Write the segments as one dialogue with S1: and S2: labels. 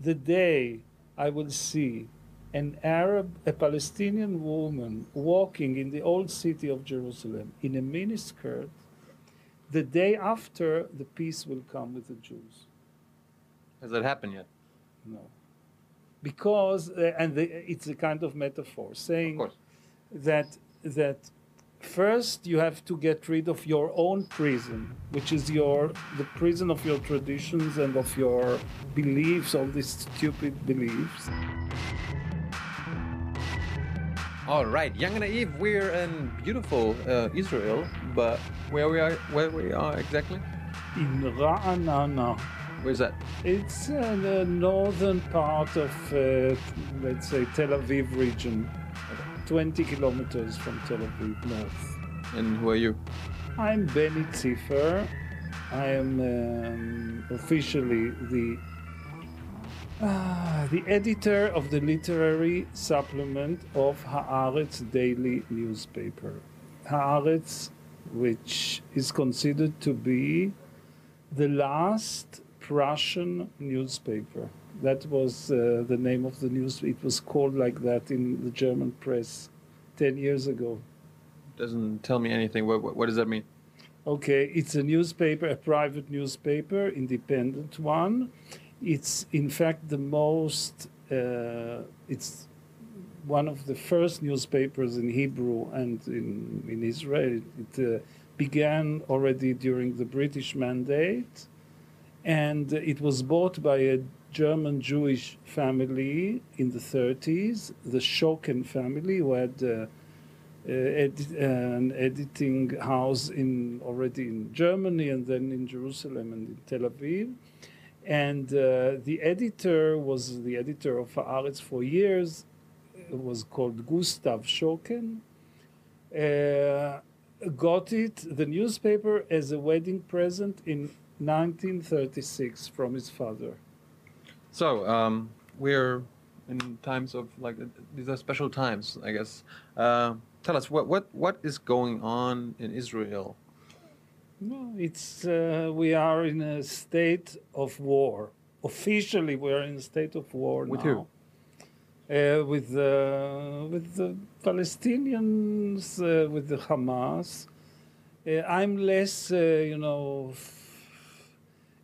S1: the day I will see an Arab, a Palestinian woman walking in the old city of Jerusalem in a miniskirt, the day after the peace will come with the Jews.
S2: Has that happened yet?
S1: No. Because, uh, and the, it's a kind of metaphor saying
S2: Of
S1: that, that first you have to get rid of your own prison, which is your, the prison of your traditions and of your beliefs, all these stupid beliefs.
S2: All right, Jung & Naiv. We're in beautiful uh, Israel, but where we are, where we are exactly?
S1: In Ra'anana,
S2: Where's that?
S1: it's uh, the northern part of, uh, let's say, Tel Aviv region, 20 kilometers from Tel Aviv north.
S2: And who are you?
S1: I'm Benny Ziffer. I am um, officially the ah, the editor of the literary supplement of Haaretz daily newspaper. Haaretz, which is considered to be the last Prussian newspaper. That was uh, the name of the news. It was called like that in the German press 10 years ago.
S2: Doesn't tell me anything. What, what, what does that mean?
S1: Okay, it's a newspaper, a private newspaper, independent one. It's in fact the most. Uh, it's one of the first newspapers in Hebrew and in in Israel. It uh, began already during the British Mandate, and it was bought by a German Jewish family in the 30s, the Schocken family, who had. Uh, uh, an editing house in already in Germany and then in Jerusalem and in Tel Aviv. And uh, the editor was the editor of Haaretz for years. It was called Gustav Schocken. Uh, got it, the newspaper, as a wedding present in 1936 from his father.
S2: So um, we're in times of like uh, these are special times, I guess. Uh, tell us what what what is going on in Israel?
S1: No, it's uh, we are in a state of war. Officially, we are in a state of war
S2: With
S1: now. Uh, with the with the Palestinians, uh, with the Hamas. Uh, I'm less, uh, you know,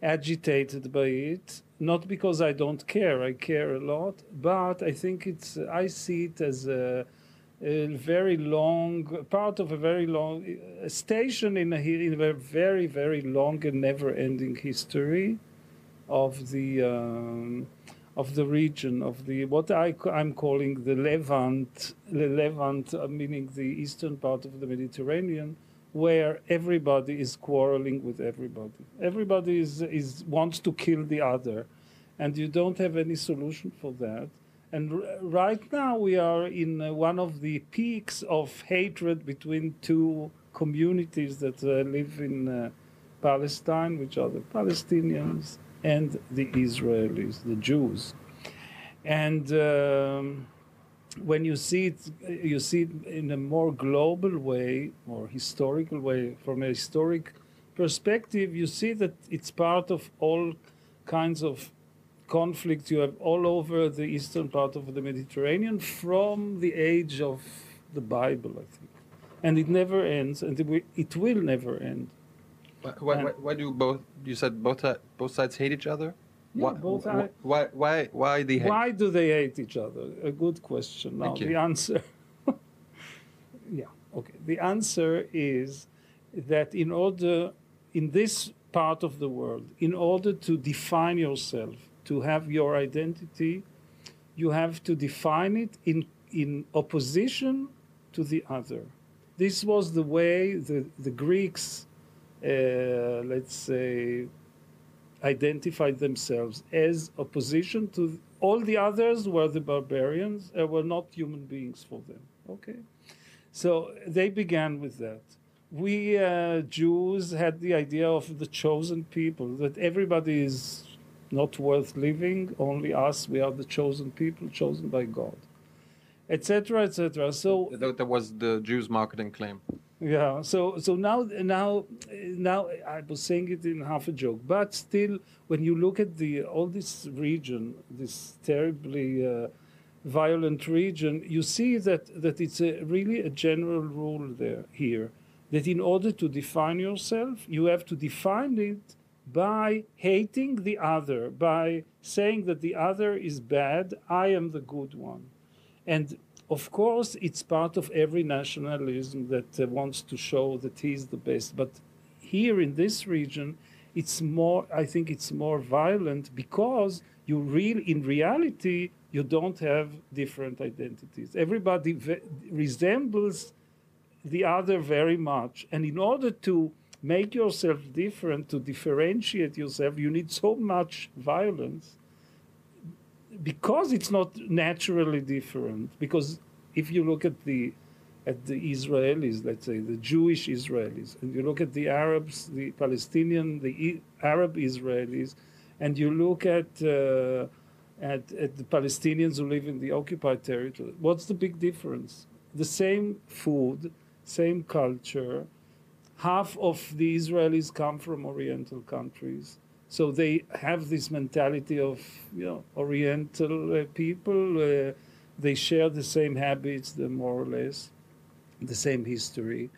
S1: agitated by it. Not because I don't care. I care a lot, but I think it's. I see it as a a very long part of a very long a station in a, in a very very long and never ending history of the um, of the region of the what I am calling the Levant the Levant uh, meaning the eastern part of the Mediterranean where everybody is quarreling with everybody everybody is is wants to kill the other and you don't have any solution for that and r- right now we are in uh, one of the peaks of hatred between two communities that uh, live in uh, Palestine, which are the Palestinians and the Israelis, the Jews. And um, when you see it, you see it in a more global way, more historical way, from a historic perspective, you see that it's part of all kinds of conflicts you have all over the eastern part of the Mediterranean from the age of the Bible, I think. And it never ends, and it will, it will never end.
S2: Why, why, why do both? You said both both sides hate each other.
S1: Yeah,
S2: why,
S1: both
S2: why, why why they hate?
S1: Why do they hate each other? A good question. Now, the answer. yeah, okay. The answer is that in order, in this part of the world, in order to define yourself, to have your identity, you have to define it in, in opposition to the other. This was the way the, the Greeks, uh, let's say, identified themselves as opposition to all the others were the barbarians uh, were not human beings for them. Okay. So they began with that. We uh, jews had the idea of the chosen people that everybody is not worth living only us we are the chosen people chosen by god etc etc so
S2: that was the Jews' marketing claim.
S1: Yeah. So so now now now I was saying it in half a joke, but still, when you look at the all this region, this terribly uh, violent region, you see that that it's a, really a general rule there here that in order to define yourself, you have to define it by hating the other, by saying that the other is bad, I am the good one. And of course, it's part of every nationalism that uh, wants to show that he's the best. But here in this region, it's more, I think it's more violent because you real, in reality, you don't have different identities. Everybody ve- resembles the other very much. And in order to make yourself different, to differentiate yourself, you need so much violence because it's not naturally different. Because if you look at the at the Israelis, let's say the Jewish Israelis, and you look at the Arabs, the Palestinian, the Arab Israelis, and you look at, uh, at at the Palestinians who live in the occupied territory, what's the big difference? The same food, same culture. Half of the Israelis come from Oriental countries, so they have this mentality of you know Oriental uh, people. Uh, they share the same habits, the more or less, the same history.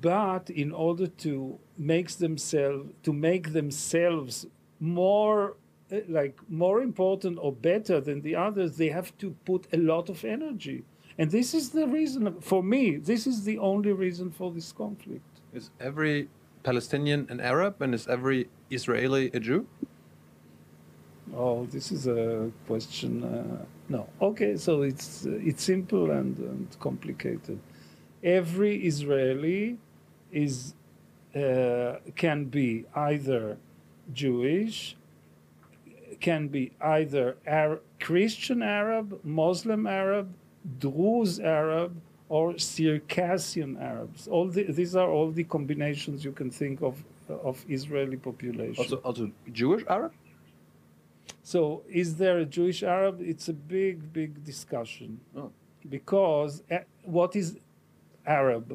S1: But in order to make themselves to make themselves more uh, like more important or better than the others, they have to put a lot of energy. And this is the reason for me. This is the only reason for this conflict.
S2: Is every Palestinian an Arab and is every Israeli a Jew?
S1: Oh, this is a question. Uh, no. Okay, so it's it's simple and, and complicated. Every Israeli is uh, can be either Jewish, can be either Ar- Christian Arab, Muslim Arab, Druze Arab, or Circassian Arabs. All the, these are all the combinations you can think of of Israeli population.
S2: Also, also Jewish Arab?
S1: So, is there a Jewish Arab? It's a big, big discussion.
S2: Oh.
S1: Because uh, what is Arab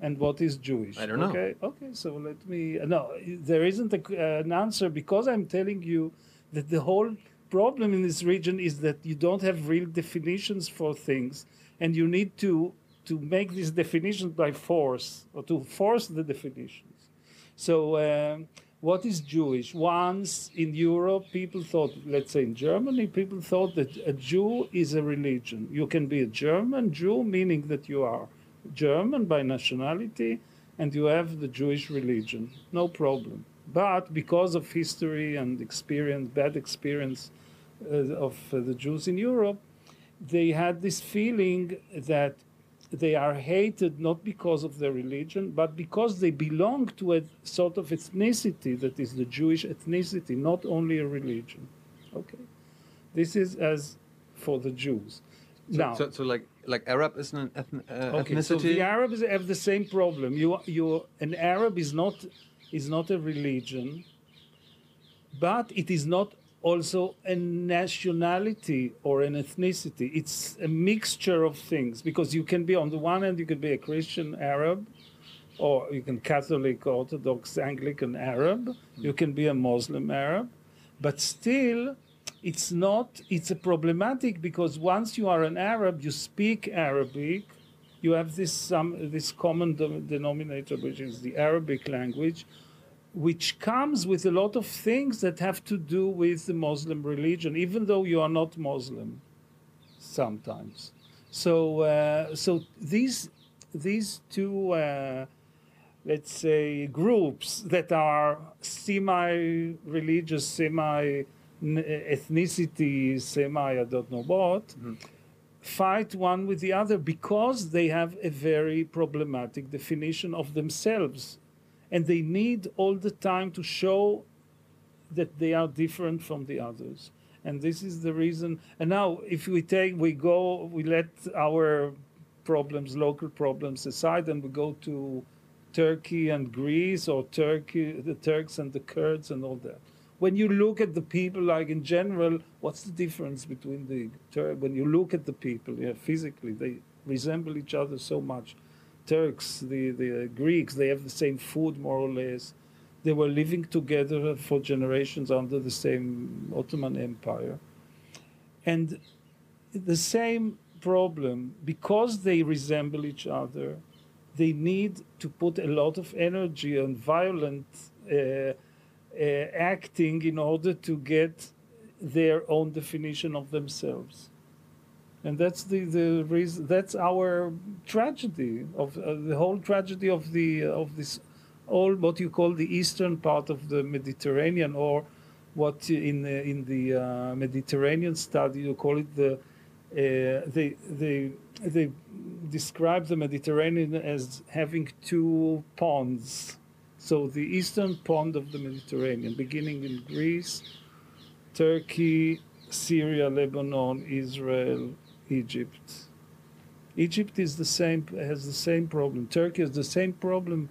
S1: and what is Jewish?
S2: I don't know.
S1: Okay, okay. So let me. No, there isn't a, an answer because I'm telling you that the whole problem in this region is that you don't have real definitions for things, and you need to to make these definitions by force or to force the definitions. So. Um, what is Jewish? Once in Europe, people thought, let's say in Germany, people thought that a Jew is a religion. You can be a German Jew, meaning that you are German by nationality and you have the Jewish religion. No problem. But because of history and experience, bad experience uh, of uh, the Jews in Europe, they had this feeling that they are hated not because of their religion, but because they belong to a sort of ethnicity that is the Jewish ethnicity, not only a religion. Okay, this is as for the Jews.
S2: So,
S1: now,
S2: so, so like like Arab is an ethn- uh,
S1: okay,
S2: ethnicity.
S1: so the Arabs have the same problem. You, you, an Arab is not is not a religion, but it is not also a nationality or an ethnicity. It's a mixture of things because you can be on the one hand you can be a Christian Arab, or you can Catholic, Orthodox, Anglican Arab. Hmm. You can be a Muslim Arab, but still. It's not. It's a problematic because once you are an Arab, you speak Arabic, you have this some this common de- denominator, which is the Arabic language, which comes with a lot of things that have to do with the Muslim religion, even though you are not Muslim. Sometimes, so uh, so these these two. Uh, let's say groups that are semi-religious, semi ethnicity, semi I don't know what, fight one with the other because they have a very problematic definition of themselves, and they need all the time to show that they are different from the others. And this is the reason. And now, if we take, we go, we let our problems, local problems aside, and we go to Turkey and Greece, or Turkey, the Turks and the Kurds, and all that when you look at the people, like in general, what's the difference between the when you look at the people yeah, physically, they resemble each other so much. Turks, the, the Greeks, they have the same food more or less. They were living together for generations under the same Ottoman Empire. And the same problem, because they resemble each other, they need to put a lot of energy and violent uh, uh, acting in order to get their own definition of themselves and that's the, the reason that's our tragedy of uh, the whole tragedy of the of this all what you call the eastern part of the Mediterranean or what in the, in the uh, Mediterranean study you call it the uh, they they they describe the Mediterranean as having two ponds. So the eastern pond of the Mediterranean beginning in Greece Turkey Syria Lebanon Israel Egypt. Egypt is the same has the same problem. Turkey has the same problem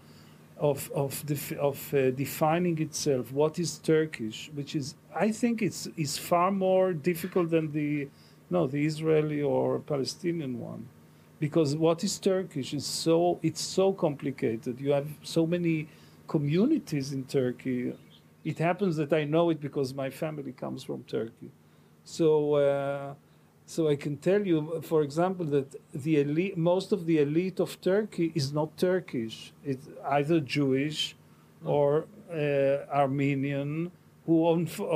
S1: of of def, of uh, defining itself. What is Turkish? Which is I think it's is far more difficult than the no the Israeli or Palestinian one, because what is Turkish is so it's so complicated. You have so many communities in Turkey. It happens that I know it because my family comes from Turkey. So. Uh, so I can tell you, for example, that the elite, most of the elite of Turkey is not Turkish. It's either Jewish or uh, Armenian, who,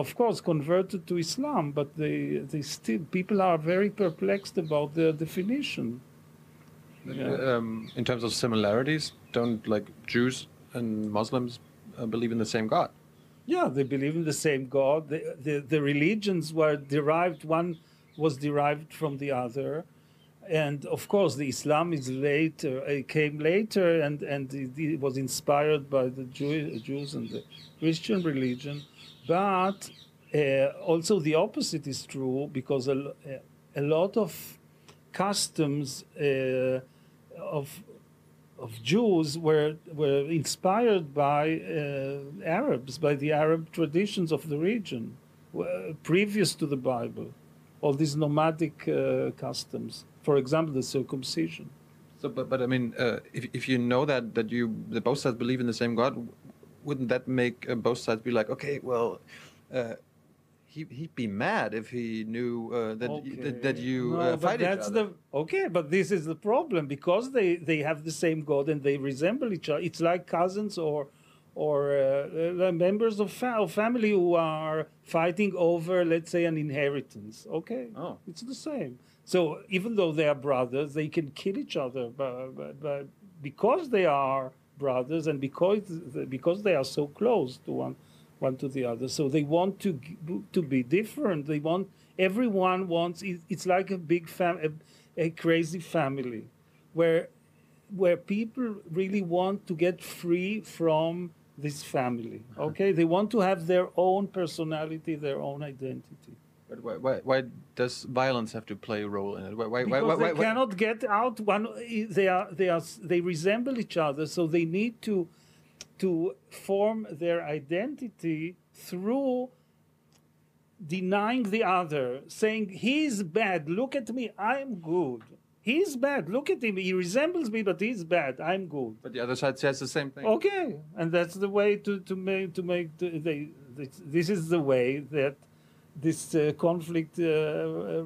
S1: of course, converted to Islam, but they, they still people are very perplexed about their definition.
S2: Yeah. Um, in terms of similarities, don't like Jews and Muslims uh, believe in the same God?
S1: Yeah, they believe in the same God. The, the, the religions were derived one was derived from the other. And of course, the Islam is later, it came later, and, and it, was inspired by the Jew, Jews and the Christian religion. But uh, also the opposite is true because a, a lot of customs uh, of of Jews were were inspired by uh, Arabs, by the Arab traditions of the region, previous to the Bible all these nomadic uh, customs. For example, the circumcision.
S2: So, but, but I mean, uh, if, if you know that that you that both sides believe in the same God, wouldn't that make uh, both sides be like, okay, well, uh, he he'd be mad if he knew uh, that, okay. that, that you no, uh, fight
S1: that's
S2: each other.
S1: The, okay, but this is the problem because they they have the same God and they resemble each other. It's like cousins or or uh, members of, fa- family who are fighting over, let's say, an inheritance. Okay,
S2: oh.
S1: it's the same. So even though they are brothers, they can kill each other, but, but, but because they are brothers and because because they are so close to one one to the other, so they want to to be different. They want everyone wants. It's like a big fam, a, a crazy family, where where people really want to get free from this family. Okay, they want to have their own personality, their own identity.
S2: But why, why, why does violence have to play a role in it? Why, why,
S1: because
S2: why,
S1: they cannot get out. One, they are, they are, they resemble each other, so they need to, to form their identity through denying the other, saying he's bad. Look at me, I'm good. He's bad. Look at him. He resembles me, but he's bad. I'm good.
S2: But the other side says the same thing.
S1: Okay, and that's the way to to make to make the, they, this, this is the way that this uh, conflict uh, uh,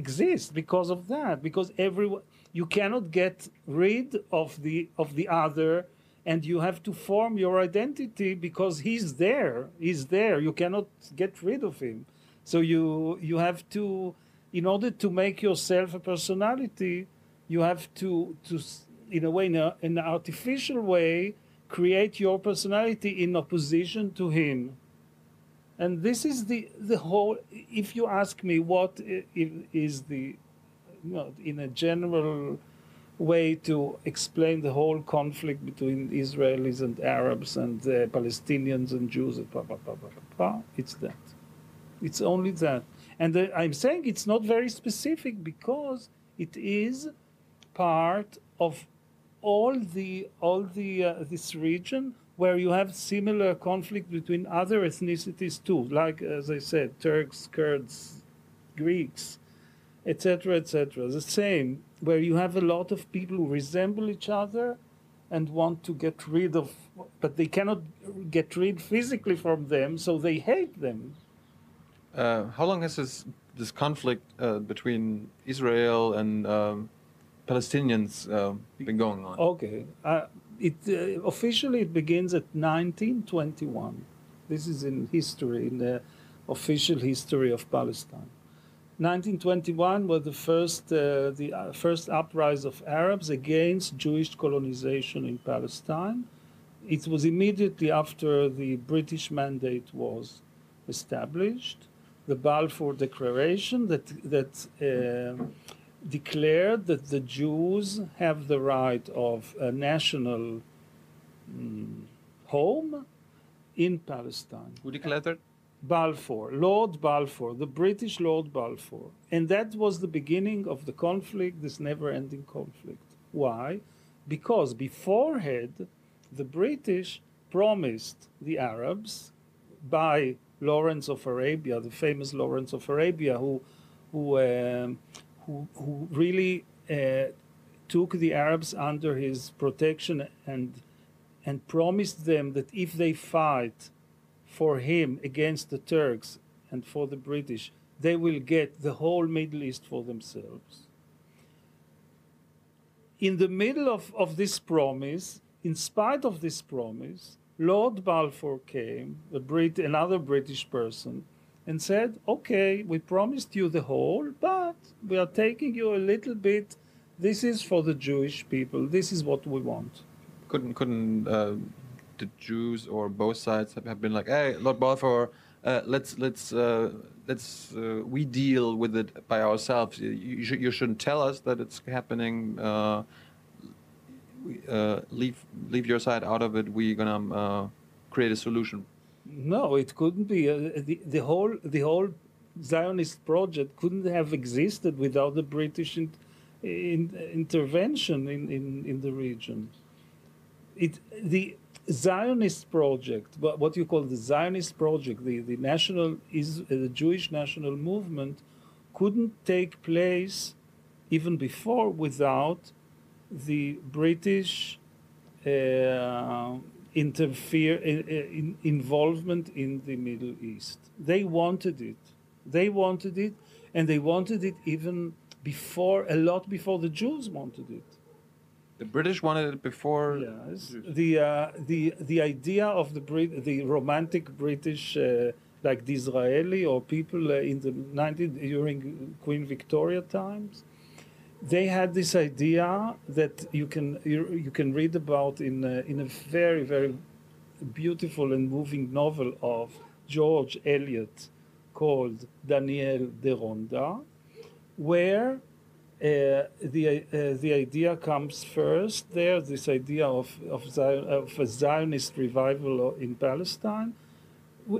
S1: exists because of that. Because everyone you cannot get rid of the of the other and you have to form your identity because he's there he's there you cannot get rid of him so you you have to in order to make yourself a personality, you have to, to in a way, in, a, in an artificial way, create your personality in opposition to him. And this is the, the whole, if you ask me what is the, you know, in a general way to explain the whole conflict between Israelis and Arabs and uh, Palestinians and Jews, blah, blah, blah, blah, blah, it's that. It's only that. And I'm saying it's not very specific because it is part of all the all the uh, this region where you have similar conflict between other ethnicities too, like as I said, Turks, Kurds, Greeks, etc., etc. The same. where you have a lot of people who resemble each other and want to get rid of, but they cannot get rid physically from them, so they hate them.
S2: Uh, how long has this this conflict uh, between Israel and um, Palestinians uh, been going on?
S1: Okay, uh, it officially it begins at 1921. This is in history, in the official history of Palestine. 1921 was the first uh, the first uprising of Arabs against Jewish colonization in Palestine. It was immediately after the British mandate was established, the Balfour Declaration that that uh, declared that the Jews have the right of a national mm, home in Palestine.
S2: Who declared that?
S1: Balfour, Lord Balfour, the British Lord Balfour. And that was the beginning of the conflict, this never ending conflict. Why? Because beforehand, the British promised the Arabs by Lawrence of Arabia, the famous Lawrence of Arabia, who, who, um, who, who really uh, took the Arabs under his protection and, and promised them that if they fight, for him against the Turks and for the British, they will get the whole Middle East for themselves. In the middle of, of this promise, in spite of this promise, Lord Balfour came, a Brit, another British person, and said, Okay, we promised you the whole, but we are taking you a little bit. This is for the Jewish people. This is what we want.
S2: Couldn't couldn't uh, the Jews or both sides have, been like, "Hey, Lord Balfour, uh, let's let's uh, let's uh, we deal with it by ourselves. You, sh you shouldn't tell us that it's happening. Uh, uh, leave leave your side out of it. We're gonna uh, create a solution."
S1: No, it couldn't be. the, the whole the whole Zionist project couldn't have existed without the British in, in, intervention in, in, in the region. It the Zionist project, what you call the Zionist project, the, the national is the Jewish national movement, couldn't take place even before without the British uh, interfere in, in, involvement in the Middle East. They wanted it. They wanted it, and they wanted it even before a lot before the Jews wanted it.
S2: The British wanted it before.
S1: Yes. The uh, the the idea of the Brit- the romantic British, uh, like Disraeli or people uh, in the 90 during Queen Victoria times, they had this idea that you can you, you can read about in a, in a very very beautiful and moving novel of George Eliot called Daniel Deronda, where uh, the uh, the idea comes first there. This idea of of, Zion, of a Zionist revival in Palestine, uh,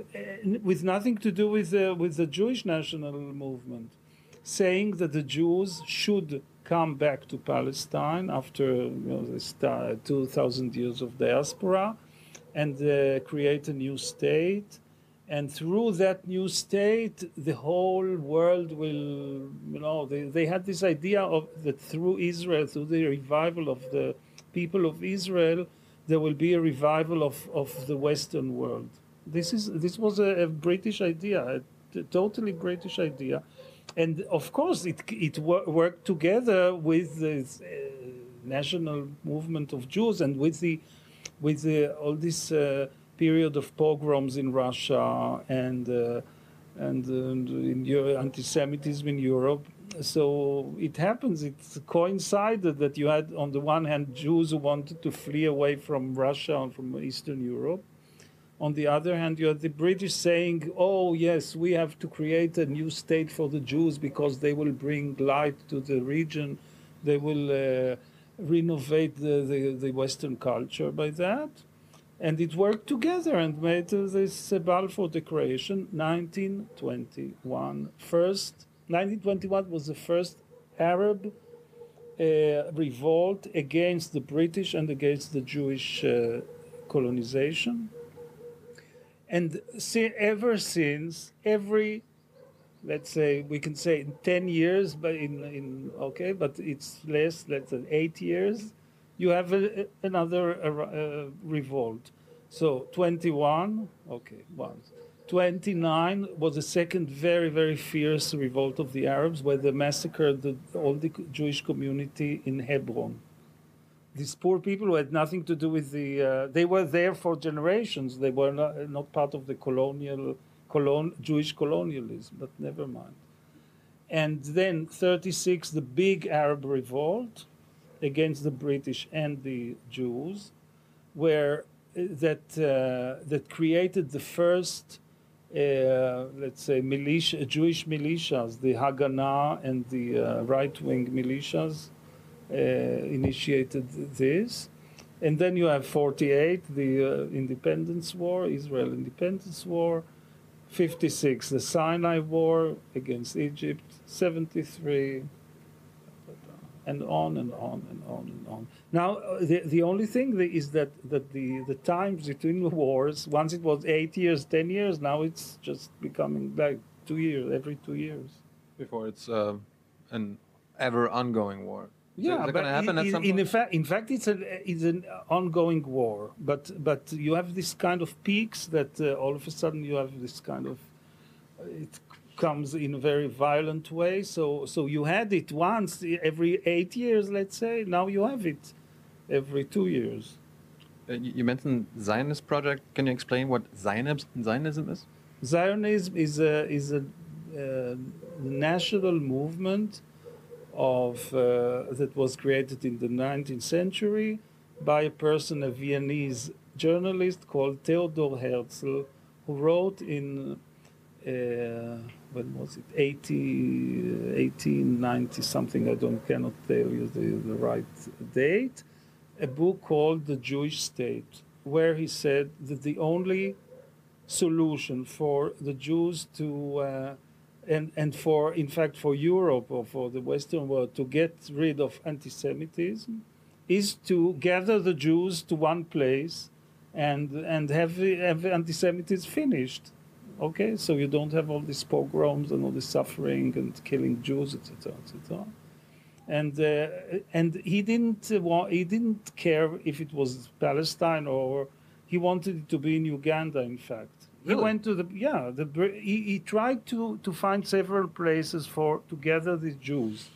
S1: with nothing to do with the, with the Jewish national movement, saying that the Jews should come back to Palestine after you know, this two thousand years of diaspora, and uh, create a new state. And through that new state the whole world will you know they, they had this idea of that through israel through the revival of the people of israel there will be a revival of, of the western world. This is this was a, a british idea a, totally british idea and of course it it wor- worked together with the uh, national movement of jews and with the with the, all this uh, period of pogroms in Russia and uh, and, in anti-Semitism in Europe. So it happens. It coincided that you had, on the one hand, Jews who wanted to flee away from Russia and from Eastern Europe. On the other hand, you have the British saying, "Oh yes, we have to create a new state for the Jews because they will bring light to the region. They will." Uh, renovate the, the, the Western culture by that and it worked together and made this uh, Balfour Declaration 1921. First, 1921 was the first Arab uh, revolt against the British and against the Jewish uh, colonization. And see, ever since, every let's say we can say in 10 years but in, in okay but it's less let's say 8 years you have a, another revolt. So 21 okay once 29 was the second very very fierce revolt of the arabs where they massacred the, all the jewish community in hebron these poor people who had nothing to do with the uh, they were there for generations they were not, not part of the colonial colon, Jewish colonialism, but never mind. And then 36, the big Arab revolt against the British and the Jews, where uh, that uh, that created the first, uh, let's say, militia, Jewish militias, the Haganah and the uh, right-wing militias, initiated this. And then you have 48, the uh, Independence War, Israel Independence War, 56, the Sinai War against Egypt, 73, and on and on and on and on. Now, uh, the, the only thing is that, that the, the times between the wars, once it was eight years, 10 years, now it's just becoming like two years, every two years.
S2: Before it's uh, an ever ongoing war
S1: yeah,
S2: but happen
S1: in,
S2: at some
S1: in,
S2: point?
S1: fact, in fact, it's an it's an ongoing war. But but you have this kind of peaks that uh, all of a sudden you have this kind of uh, it comes in a very violent way. So so you had it once every eight years, let's say. Now you have it every two years.
S2: Uh, you mentioned Zionist project. Can you explain what Zionism, Zionism is?
S1: Zionism is a is a uh, national movement of uh, that was created in the 19th century by a person, a Viennese journalist called Theodor Herzl, who wrote in uh, when was it? 80, 1890 something I don't cannot tell you the, the right date a book called The Jewish State where he said that the only solution for the Jews to uh, and, and for, in fact, for Europe or for the Western world to get rid of anti Semitism is to gather the Jews to one place and, and have, have anti Semitism finished. Okay, so you don't have all these pogroms and all this suffering and killing Jews, etc., etc. And uh, and he didn't want, he didn't care if it was Palestine or he wanted it to be in Uganda. In fact,
S2: Really?
S1: He went to the yeah. The he, he tried to to find several places for to gather the Jews.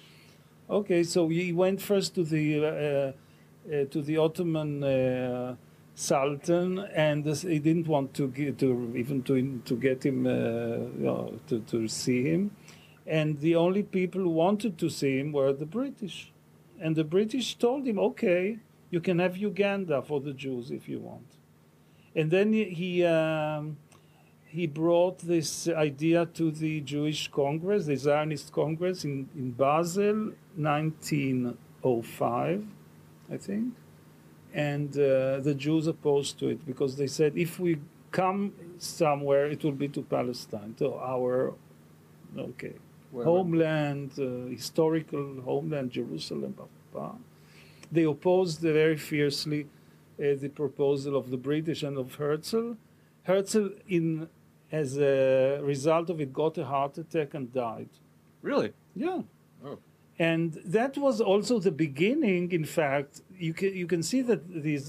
S1: Okay, so he went first to the uh, uh, to the Ottoman uh, Sultan, and he didn't want to get, to even to to get him uh, you know, to to see him, and the only people who wanted to see him were the British, and the British told him, okay, you can have Uganda for the Jews if you want, and then he. he um, he brought this idea to the Jewish Congress, the Zionist Congress in, in Basel, 1905, I think. And uh, the Jews opposed to it because they said if we come somewhere, it will be to Palestine, to our okay homeland, uh, historical homeland, Jerusalem. Blah, blah, blah. They opposed very fiercely uh, the proposal of the British and of Herzl. Herzl, in as a result of it, got a heart attack and died.
S2: Really?
S1: Yeah.
S2: Oh.
S1: And that was also the beginning. In fact, you can you can see that these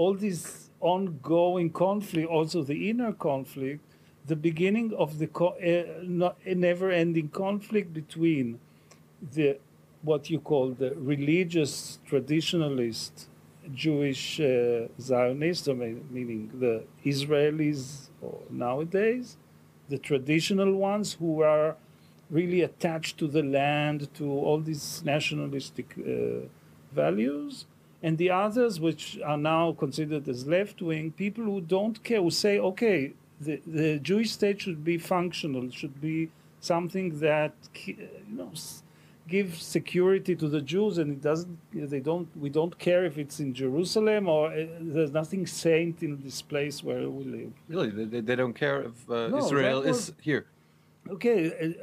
S1: all these ongoing conflict, also the inner conflict, the beginning of the co- uh, a never-ending conflict between the what you call the religious traditionalist Jewish uh, Zionists, meaning the Israelis nowadays, the traditional ones who are really attached to the land, to all these nationalistic uh, values, and the others, which are now considered as left wing, people who don't care, who say, okay, the, the Jewish state should be functional, should be something that you know give security to the Jews, and it doesn't. They don't. We don't care if it's in Jerusalem or uh, there's nothing saint in this place where we live.
S2: Really, they, they don't care if uh,
S1: No,
S2: Israel
S1: that
S2: is
S1: was-
S2: here.
S1: Okay,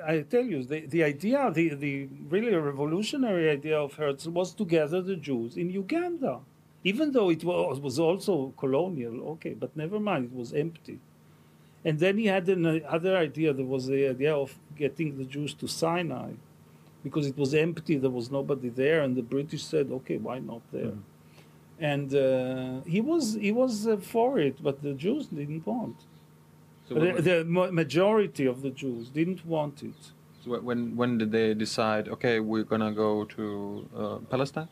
S1: I I tell you, the, the idea, the, the really revolutionary idea of Herzl was to gather the Jews in Uganda, even though it was, was also colonial. Okay, but never mind, it was empty. And then he had another idea. There was the idea of getting the Jews to Sinai because it was empty, there was nobody there, and the British said, okay, why not there?
S2: Mm.
S1: And uh, he was he was uh, for it, but the Jews didn't want.
S2: So
S1: The, the majority of the Jews didn't want it.
S2: so when when did they decide? Okay, we're gonna go to uh, Palestine.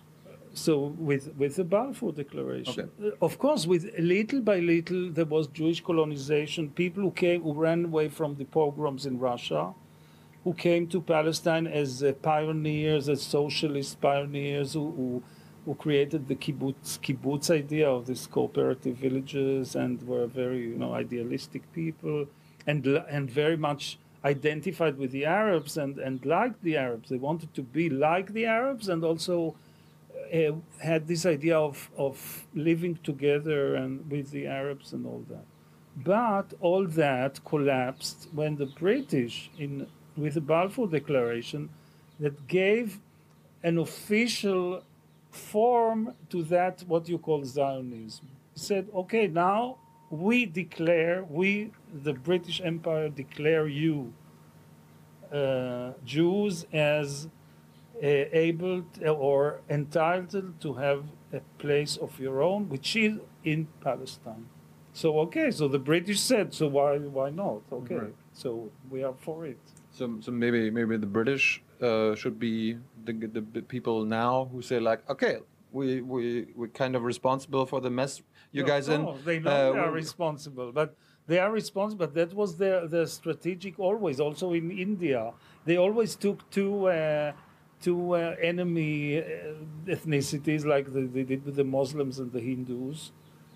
S1: So with with the Balfour Declaration,
S2: Okay.
S1: Uh, of course, with little by little there was Jewish colonization. People who came who ran away from the pogroms in Russia, who came to Palestine as uh, pioneers, as socialist pioneers, who, who who created the kibbutz kibbutz idea of these cooperative villages and were very you know idealistic people and and very much identified with the Arabs and and liked the Arabs. They wanted to be like the Arabs and also uh, had this idea of, of living together and with the Arabs and all that. But all that collapsed when the British, in with the Balfour Declaration, that gave an official form to that what you call Zionism. Said, okay, now we declare, we, the British Empire, declare you uh, Jews as uh, able t- or entitled to have a place of your own, which is in Palestine. So okay, so the British said, so why why not? Okay,
S2: Right.
S1: so we are for it.
S2: So so maybe maybe the British uh, should be the, the people now who say like, okay, we we we're kind of responsible for the mess you
S1: No,
S2: guys in.
S1: no, they know
S2: Uh,
S1: they are responsible, but they are responsible. But that was their their strategic always. Also in India, they always took two. Uh, Two uh, enemy uh, ethnicities, like they, they did with the Muslims and the Hindus,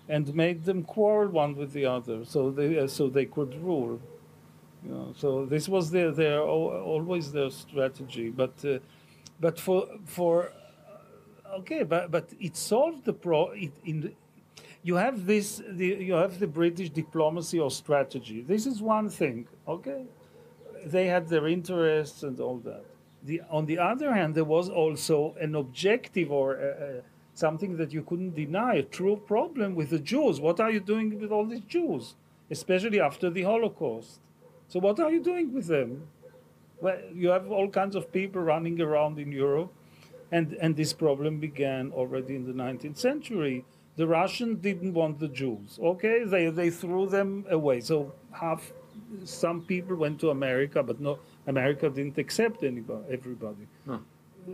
S1: and made them quarrel one with the other, so they uh, so they could rule. Know, so this was their their always their strategy. But uh, but for for okay, but but it solved the pro. It, in the, you have this the, you have the British diplomacy or strategy. This is one thing. Okay, they had their interests and all that. The, on the other hand, there was also an objective or uh, uh, something that you couldn't deny, a true problem with the Jews. What are you doing with all these Jews, especially after the Holocaust? So what are you doing with them? Well, you have all kinds of people running around in Europe, and and this problem began already in the 19th century. The Russians didn't want the Jews. Okay, they they threw them away. So half, some people went to America, but no, America didn't accept anybody, everybody.
S2: No.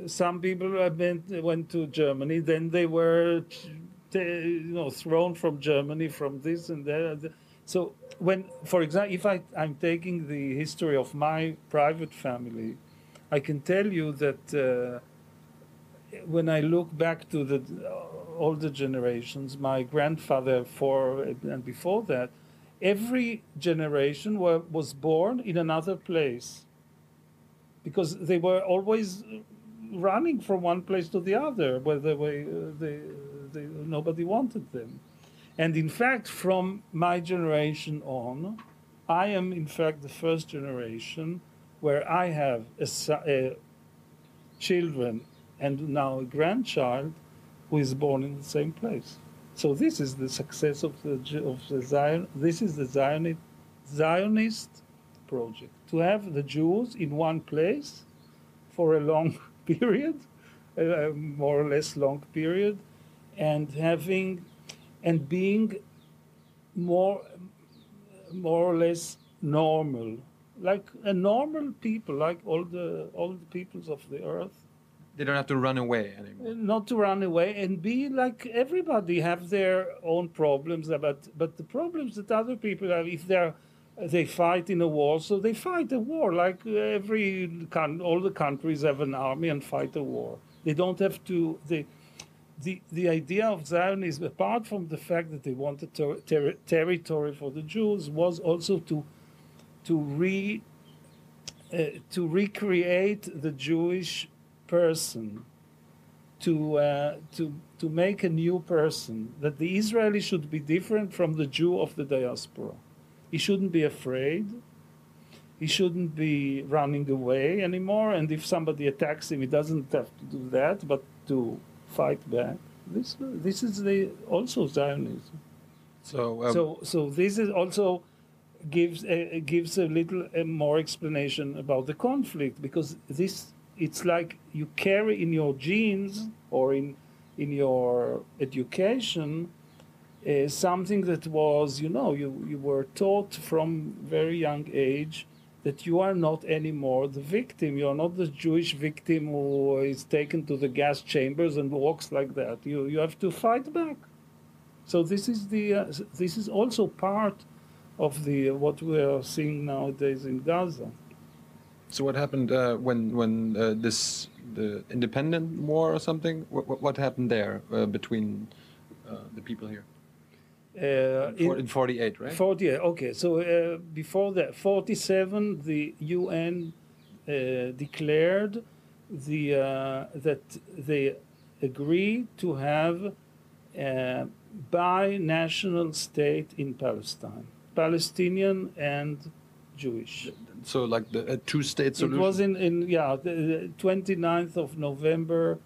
S1: Some people went went to Germany. Then they were, you know, thrown from Germany from this and that. So when, for example, if I, I'm taking the history of my private family, I can tell you that uh, when I look back to the uh, older generations, my grandfather for and before that, every generation were, was born in another place because they were always running from one place to the other where they were, uh, they, they, nobody wanted them. And in fact, from my generation on, I am in fact the first generation where I have a, a children and now a grandchild who is born in the same place. So this is the success of the of the Zion. This is the Zionist Zionist project to have the Jews in one place for a long period, a more or less long period, and having and being more more or less normal, like a normal people, like all the all the peoples of the earth.
S2: They don't have to run away anymore.
S1: Uh, not to run away and be like everybody have their own problems uh, but but the problems that other people have if they're they fight in a war so they fight a war like every all the countries have an army and fight a war. They don't have to they the, the idea of Zionism, apart from the fact that they wanted ter- ter- territory for the Jews, was also to to re uh, to recreate the Jewish person, to uh, to to make a new person. That the Israeli should be different from the Jew of the diaspora. He shouldn't be afraid. He shouldn't be running away anymore. And if somebody attacks him, he doesn't have to do that, but to fight back. This this is the also Zionism.
S2: So, um,
S1: So, so this is also gives a, gives a little uh, more explanation about the conflict because this it's like you carry in your genes or in in your education uh, something that was you know you, you were taught from very young age that you are not anymore the victim you are not the jewish victim who is taken to the gas chambers and walks like that you you have to fight back so this is the uh, this is also part of the what we are seeing nowadays in Gaza.
S2: So what happened uh, when when uh, this the independent war or something? What, what happened there uh, between uh, the people here?
S1: Uh,
S2: in, in 48, right?
S1: 48. Okay, so uh, before that, 47, the UN declared the that they agree to have a bi-national state in Palestine. Palestinian and Jewish.
S2: So, like the a two-state solution.
S1: It was in, in yeah, the, the 29th of November,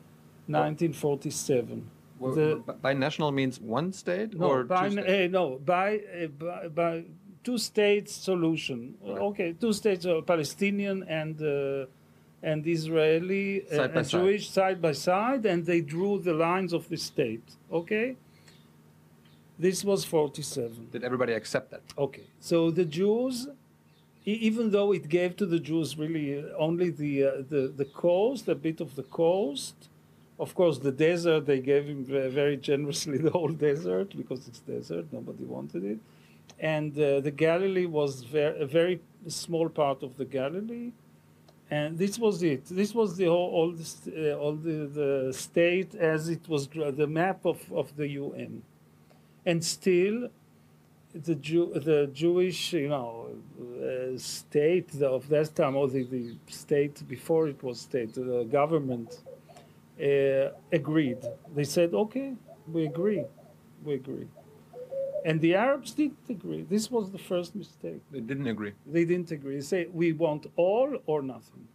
S1: 1947.
S2: Well, by national means one state
S1: no,
S2: or
S1: by,
S2: two
S1: uh, no by, uh, by, by two states solution. Right. Okay, two states, uh, Palestinian and uh, and Israeli
S2: side
S1: and
S2: side.
S1: Jewish side by side, and they drew the lines of the state. Okay, this was 47.
S2: Did everybody accept that?
S1: Okay. So the Jews, even though it gave to the Jews really only the, uh, the, the coast, a bit of the coast, of course, the desert, they gave him very generously the whole desert because it's desert, nobody wanted it. And uh, the Galilee was a very small part of the Galilee. And this was it. This was the whole, all, uh, all the, the state as it was, the map of, of the UN and still the Jew, the Jewish, you know, uh, state of that time, or the, the state before it was state, the government uh, agreed. They said, "Okay, we agree, we agree," and the Arabs didn't agree. This was the first mistake.
S2: They didn't agree.
S1: They didn't agree. They say we want all or nothing.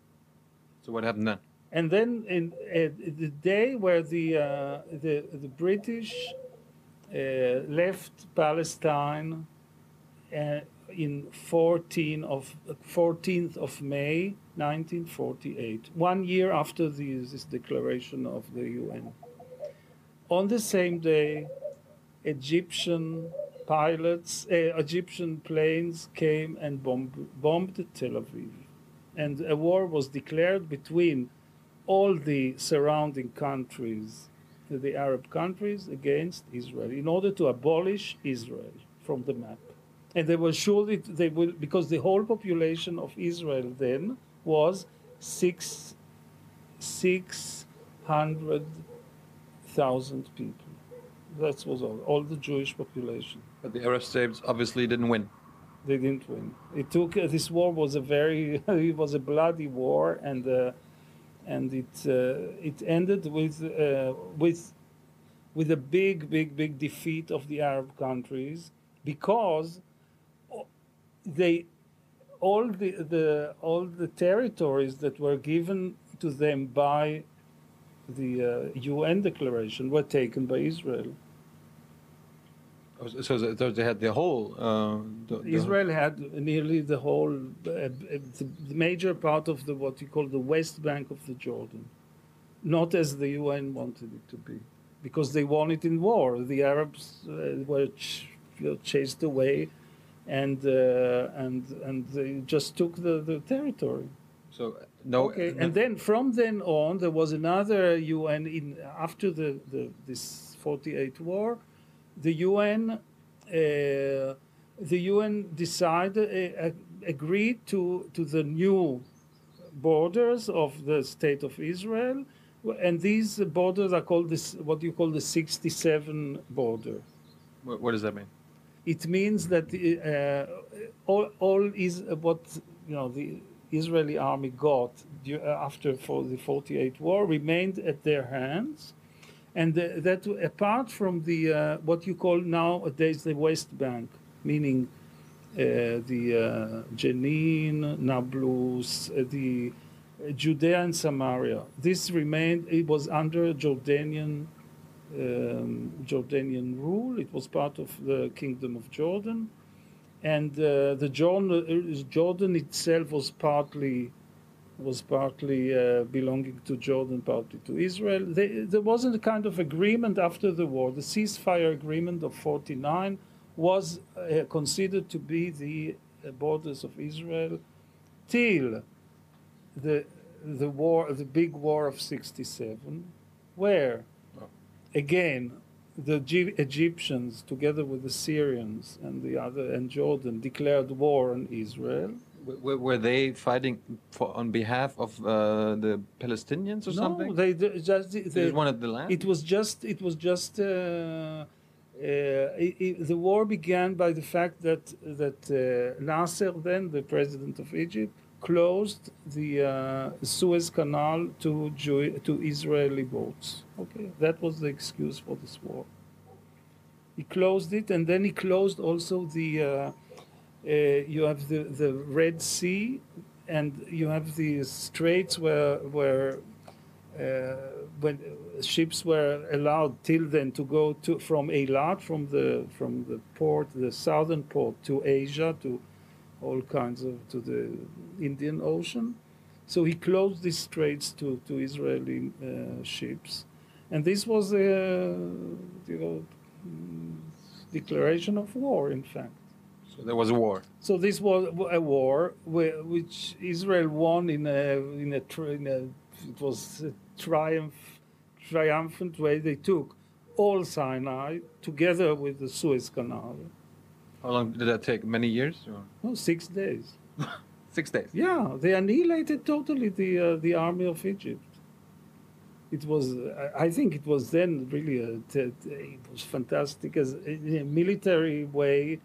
S2: So what happened then?
S1: And then, in uh, the day where the uh, the the British uh, left Palestine uh, in 14 of 14th of May 1948, one year after the, this declaration of the UN. On the same day, Egyptian pilots, uh, Egyptian planes came and bombed, bombed Tel Aviv, and a war was declared between all the surrounding countries the Arab countries against Israel in order to abolish Israel from the map. And they were sure that they will, because the whole population of Israel then was six, 600,000 people. That was all, all the Jewish population.
S2: But the Arab states obviously didn't win.
S1: They didn't win. It took, uh, this war was a very, it was a bloody war and uh, and it uh, it ended with uh, with with a big, big, big defeat of the Arab countries because they all the, the all the territories that were given to them by the uh, UN declaration were taken by Israel.
S2: Oh, so, they had the whole. Uh, the, the
S1: Israel had nearly the whole, uh, uh, the major part of the what you call the West Bank of the Jordan, not as the UN wanted it to be, because they won it in war. The Arabs uh, were ch chased away, and uh, and and they just took the, the territory.
S2: So no.
S1: Okay, no. and then from then on, there was another UN in after the, the this 48 war the UN, uh, the UN decided, uh, agreed to, to the new borders of the state of Israel, and these borders are called this, what you call the 67 border.
S2: What, what does that mean?
S1: It means that uh, all, all is what you know the Israeli army got after for the 48 war remained at their hands and uh, that apart from the uh, what you call nowadays the West Bank, meaning uh, the uh, Jenin, Nablus, uh, the Judea and Samaria, this remained. It was under Jordanian um, Jordanian rule. It was part of the Kingdom of Jordan, and uh, the Jordan, uh, Jordan itself was partly was partly uh, belonging to Jordan, partly to Israel. They, there wasn't a kind of agreement after the war. The ceasefire agreement of 49 was uh, considered to be the uh, borders of Israel till the the war, the big war of 67, where. Again the G- Egyptians, together with the Syrians and the other and Jordan, declared war on Israel.
S2: Were, were they fighting for on behalf of uh, the Palestinians or
S1: no,
S2: something?
S1: they, they just they,
S2: They wanted the land.
S1: It was just it was just uh, uh, it, it, the war began by the fact that that uh, Nasser, then the president of Egypt, closed the uh, Suez Canal to Jew- to Israeli boats. Okay, that was the excuse for this war. He closed it, and then he closed also the. Uh, uh, you have the, the Red Sea, and you have the straits where where uh, when ships were allowed till then to go to from Eilat from the from the port the southern port to Asia to all kinds of to the Indian Ocean. So he closed these straits to to Israeli uh, ships, and this was a you know declaration of war. In fact.
S2: so there was a war.
S1: So this was a war which Israel won in a in a, in a it was a triumph triumphant way. They took all Sinai together with the Suez Canal.
S2: How long did that take? Many years? Or?
S1: No, six days.
S2: Six days.
S1: Yeah, they annihilated totally the uh, the army of Egypt. It was, I- think, it was then really a, it was fantastic as in a military way.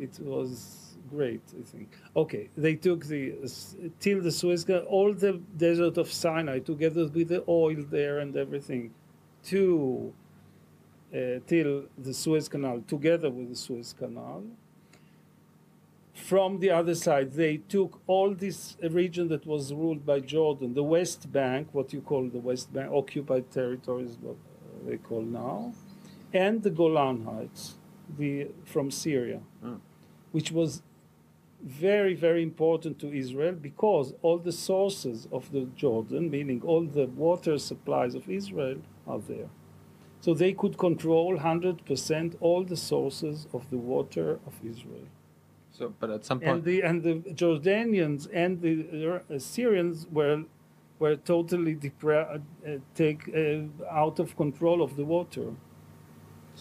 S1: It was great, I think. Okay, they took the till the Suez Canal, all the desert of Sinai, together with the oil there and everything, to uh, till the Suez Canal, together with the Suez Canal from the other side, they took all this region that was ruled by Jordan, the West Bank, what you call the West Bank, occupied territories, what they call now, and the Golan Heights, the from Syria,
S2: Mm.
S1: which was very, very important to Israel because all the sources of the Jordan, meaning all the water supplies of Israel, are there. So they could control 100% all the sources of the water of Israel.
S2: So, but at some
S1: And the and the Jordanians and the uh, Syrians were were totally depra- uh, take uh, out of control of the water,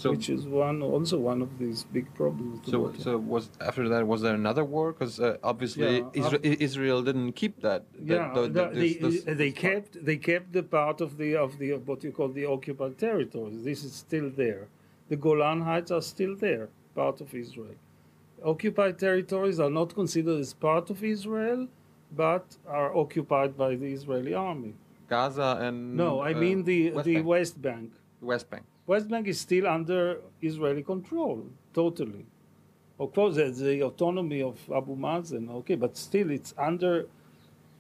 S2: so
S1: which is one also one of these big problems.
S2: so
S1: water.
S2: so was after that was there another war? Because uh, obviously
S1: Yeah,
S2: Isra- Israel didn't keep that. that
S1: yeah,
S2: the-
S1: the-
S2: the-
S1: they,
S2: this- this-
S1: they kept they kept the part of the of the what you call the occupied territories. This is still there. The Golan Heights are still there, part of Israel. Occupied territories are not considered as part of Israel, but are occupied by the Israeli army.
S2: Gaza and
S1: No, I
S2: uh,
S1: mean the
S2: West
S1: the
S2: Bank.
S1: West Bank.
S2: West Bank.
S1: West Bank is still under Israeli control, totally. Of course, there's the autonomy of Abu Mazen, okay, but still it's under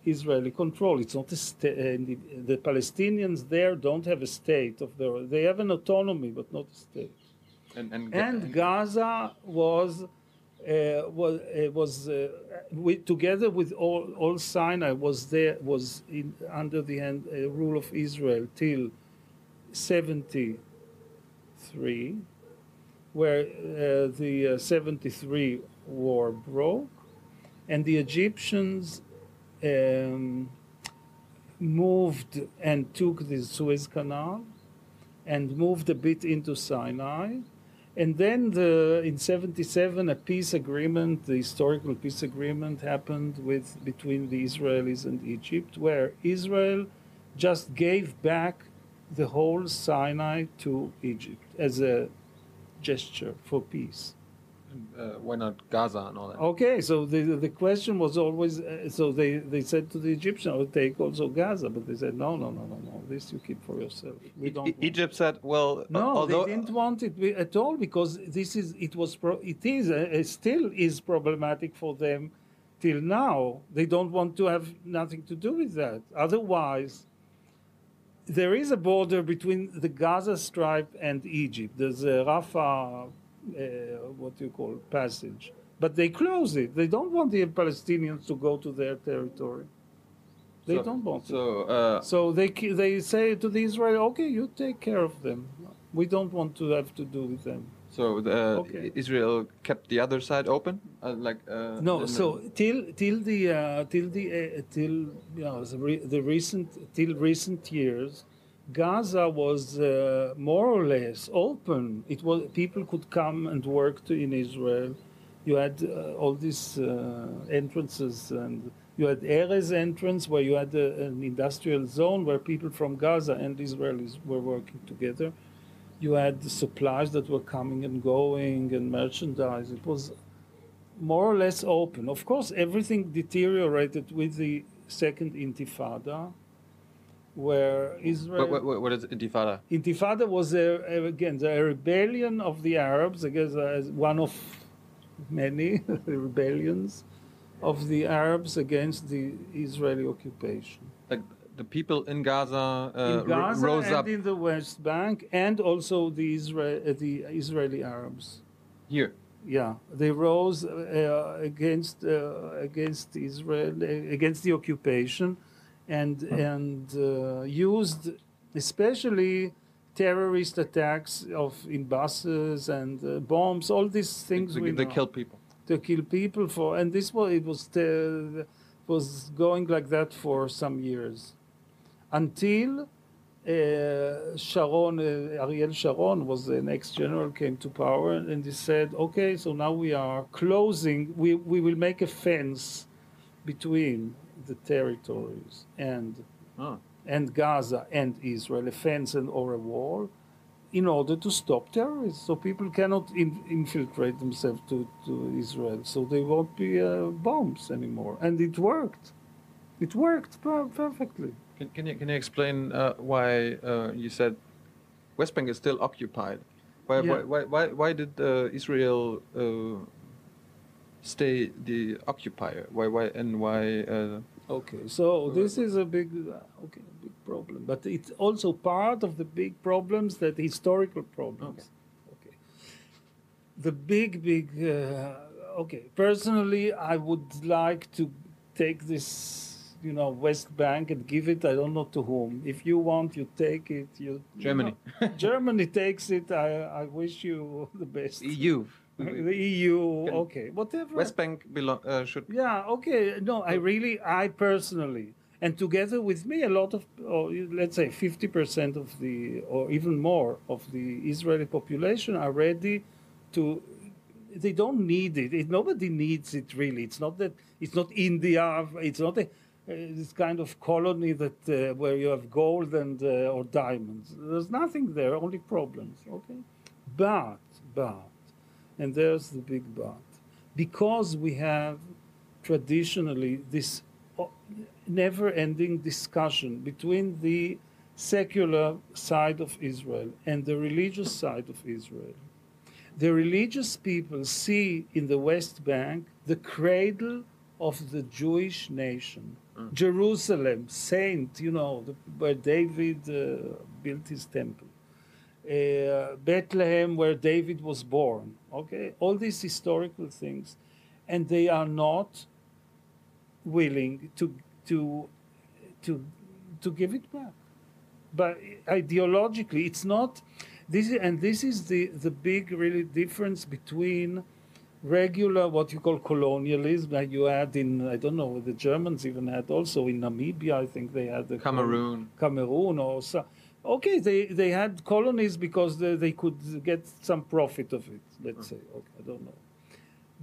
S1: Israeli control. It's not a state. the, the Palestinians there don't have a state of their. They have an autonomy, but not a state.
S2: And and,
S1: And Gaza was. Uh, was uh, was uh, with, together with all, all Sinai was there was in, under the hand, uh, rule of Israel till 73 where uh, the uh, 73 war broke and the Egyptians um, moved and took the Suez Canal and moved a bit into Sinai. And then the, in 77, a peace agreement, the historical peace agreement happened with, between the Israelis and Egypt, where Israel just gave back the whole Sinai to Egypt as a gesture for peace.
S2: uh, why not Gaza and all that?
S1: Okay, so the the question was always uh, so they, they said to the Egyptians, "I'll take also Gaza," but they said, "No, no, no, no, no. This you keep for yourself. We don't."
S2: E-
S1: want
S2: Egypt said, well,
S1: No,
S2: although
S1: they didn't want it at all because this is it was pro- it is uh, still is problematic for them till now. They don't want to have nothing to do with that. Otherwise, there is a border between the Gaza Strip and Egypt. There's a Rafah, uh, what you call passage but they close it. They don't want the Palestinians to go to their territory. They
S2: so,
S1: don't want.
S2: So, uh,
S1: So they they say to the Israel, okay, you take care of them. We don't want to have to do with them.
S2: So the,
S1: Okay.
S2: Israel kept the other side open, uh, like uh,
S1: No, so till till the uh, till the uh, till you know the, re- the recent till recent years, Gaza was uh, more or less open. It was people could come and work to, in Israel. You had uh, all these uh, entrances and. You had Erez entrance where you had a, an industrial zone where people from Gaza and Israelis were working together. You had the supplies that were coming and going and merchandise. It was more or less open. Of course, everything deteriorated with the second Intifada, where Israel.
S2: What, what, what is Intifada?
S1: Intifada was a, again the rebellion of the Arabs. I guess uh, as one of many rebellions of the Arabs against the Israeli occupation.
S2: Like the people in Gaza, uh,
S1: in Gaza
S2: rose
S1: and
S2: up
S1: in the West Bank, and also the Israel, the Israeli Arabs.
S2: here.
S1: Yeah, they rose uh, against uh, against Israel, uh, against the occupation, and and uh, used especially terrorist attacks of in buses and uh, bombs, all these things.
S2: They,
S1: we
S2: they
S1: know
S2: kill people.
S1: to kill people for, and this was it was was going like that for some years, until uh, Sharon, uh, Ariel Sharon was the next general, came to power, and he said, "Okay, so now we are closing. We we will make a fence between the territories and
S2: Oh.
S1: and Gaza and Israel, a fence and or a wall, in order to stop terrorists. So people cannot in, infiltrate themselves to, to Israel. So there won't be uh, bombs anymore. And it worked. It worked per- perfectly.
S2: Can, can you can you explain uh, why uh, you said West Bank is still occupied? Why
S1: Yeah.
S2: why, why why why did uh, Israel uh, stay the occupier? Why why and why? Uh,
S1: Okay, so this is a big, okay, big problem, but it's also part of the big problems that historical problems. Okay, the big, big. Uh, okay, personally, I would like to take this, you know, West Bank and give it. I don't know to whom. If you want, you take it. You
S2: Germany.
S1: you know, Germany takes it. I I wish you the best.
S2: EU.
S1: The EU. Okay, whatever.
S2: West Bank belong uh, should
S1: Yeah, okay. No, I really, I personally, and together with me, a lot of, or let's say 50% of the, or even more of the Israeli population are ready to, they don't need it. it nobody needs it really. It's not that, it's not India, it's not a, this kind of colony that uh, where you have gold and uh, or diamonds. There's nothing there, only problems. Okay, but but, and there's the big but, because we have traditionally this never-ending discussion between the secular side of Israel and the religious side of Israel. The religious people see in the West Bank the cradle of the Jewish nation. Jerusalem, saint, you know, the, where David uh, built his temple. Uh, Bethlehem, where David was born. Okay, all these historical things, and they are not willing to to to to give it back. But ideologically, it's not. This is, and this is the the big really difference between regular what you call colonialism that you had in I don't know the Germans even had also in Namibia I think they had the
S2: Cameroon.
S1: Cameroon or so. Okay, they, they had colonies because they, they could get some profit of it, let's hmm. say. Okay, I don't know.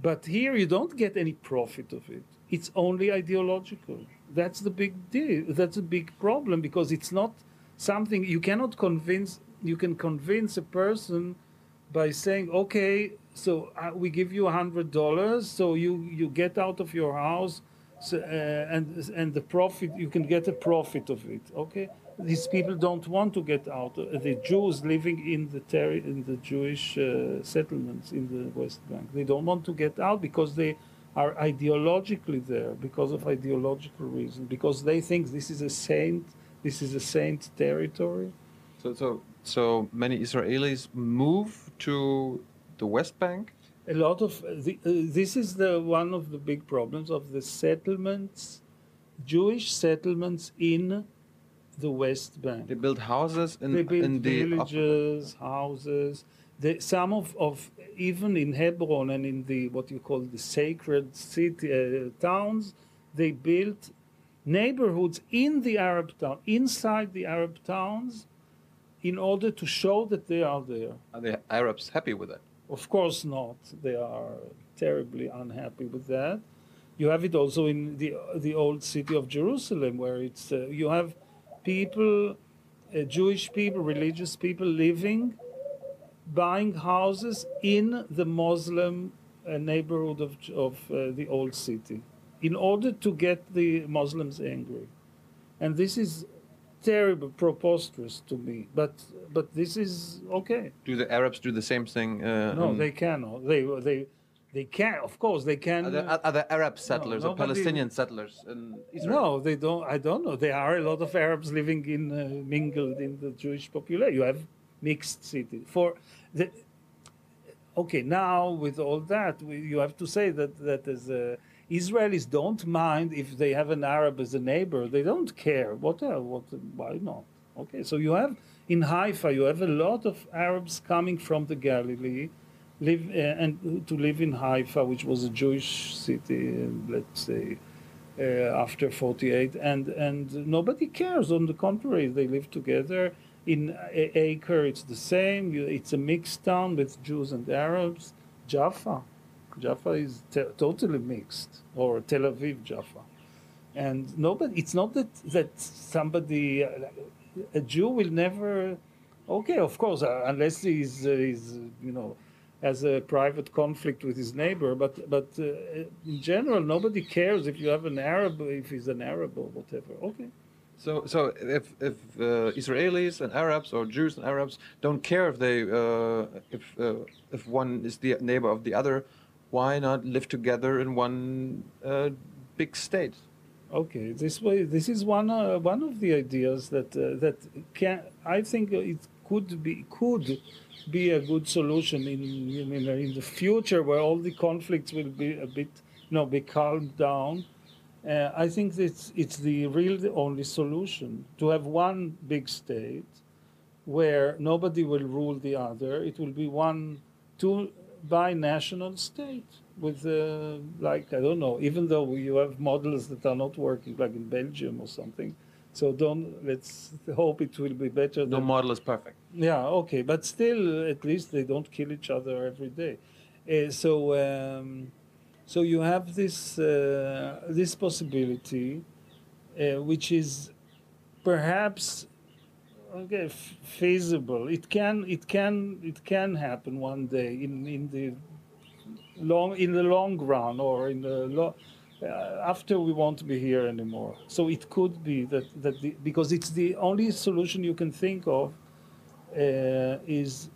S1: But here you don't get any profit of it. It's only ideological. That's the big deal. That's a big problem because it's not something you cannot convince. You can convince a person by saying, "Okay, so uh, we give you a hundred dollars, so you you get out of your house, so, uh, and and the profit you can get a profit of it." Okay, these people don't want to get out. Uh, the Jews living in the terri- in the Jewish uh, settlements in the West Bank, they don't want to get out because they are ideologically there because of ideological reasons because they think this is a saint, this is a saint territory.
S2: So so so many Israelis move to the West Bank.
S1: a lot of the, uh, this is the one of the big problems of the settlements, Jewish settlements in the West Bank.
S2: They build houses in,
S1: they build
S2: in the
S1: villages, houses. They, some of, of even in Hebron and in the what you call the sacred city uh, towns, they built neighborhoods in the Arab town, inside the Arab towns, in order to show that they are there.
S2: Are the Arabs happy with it?
S1: Of course not. They are terribly unhappy with that. You have it also in the the old city of Jerusalem, where it's uh, you have people, uh, Jewish people, religious people living, buying houses in the Muslim uh, neighborhood of of uh, the old city, in order to get the Muslims angry, and this is terrible, preposterous to me. But but this is okay.
S2: Do the Arabs do the same thing? Uh,
S1: No,
S2: in-
S1: they cannot. They they they can. Of course, they can.
S2: Are there, are there Arab settlers or Palestinian settlers in Israel?
S1: no, they don't. I don't know. There are a lot of Arabs living in uh, mingled in the Jewish population. You have mixed cities. For the okay, now with all that, we, you have to say that that as uh, Israelis don't mind if they have an Arab as a neighbor. They don't care. What? What? Why not? Okay, so you have in Haifa, you have a lot of Arabs coming from the Galilee. Live uh, and to live in Haifa, which was a Jewish city, let's say, uh, after 48 and and nobody cares on the contrary they live together in A- acre it's the same it's a mixed town with jews and arabs jaffa jaffa is totally mixed or tel aviv jaffa. And nobody it's not that that somebody a jew will never okay of course uh, unless he's uh, he's you know has a private conflict with his neighbor but but uh, in general nobody cares if you have an arab if he's an arab or whatever. Okay.
S2: So, so if if uh, Israelis and Arabs or Jews and Arabs don't care if they uh, if uh, if one is the neighbor of the other, why not live together in one uh, big state?
S1: Okay, this way, this is one uh, one of the ideas that uh, that can I think it could be could be a good solution in in, in, the future where all the conflicts will be a bit you know be calmed down. Uh, I think it's it's the real the only solution to have one big state where nobody will rule the other. It will be one two binational state with uh, like I don't know. Even though you have models that are not working, like in Belgium or something. So don't let's hope it will be better.
S2: No
S1: than-
S2: model is perfect.
S1: yeah, okay, but still, at least they don't kill each other every day. Uh, so, um, so you have this uh, this possibility, uh, which is perhaps okay f- feasible. It can it can it can happen one day in in the long in the long run or in the lo- uh, after we won't be here anymore. So it could be that that the, because it's the only solution you can think of uh, is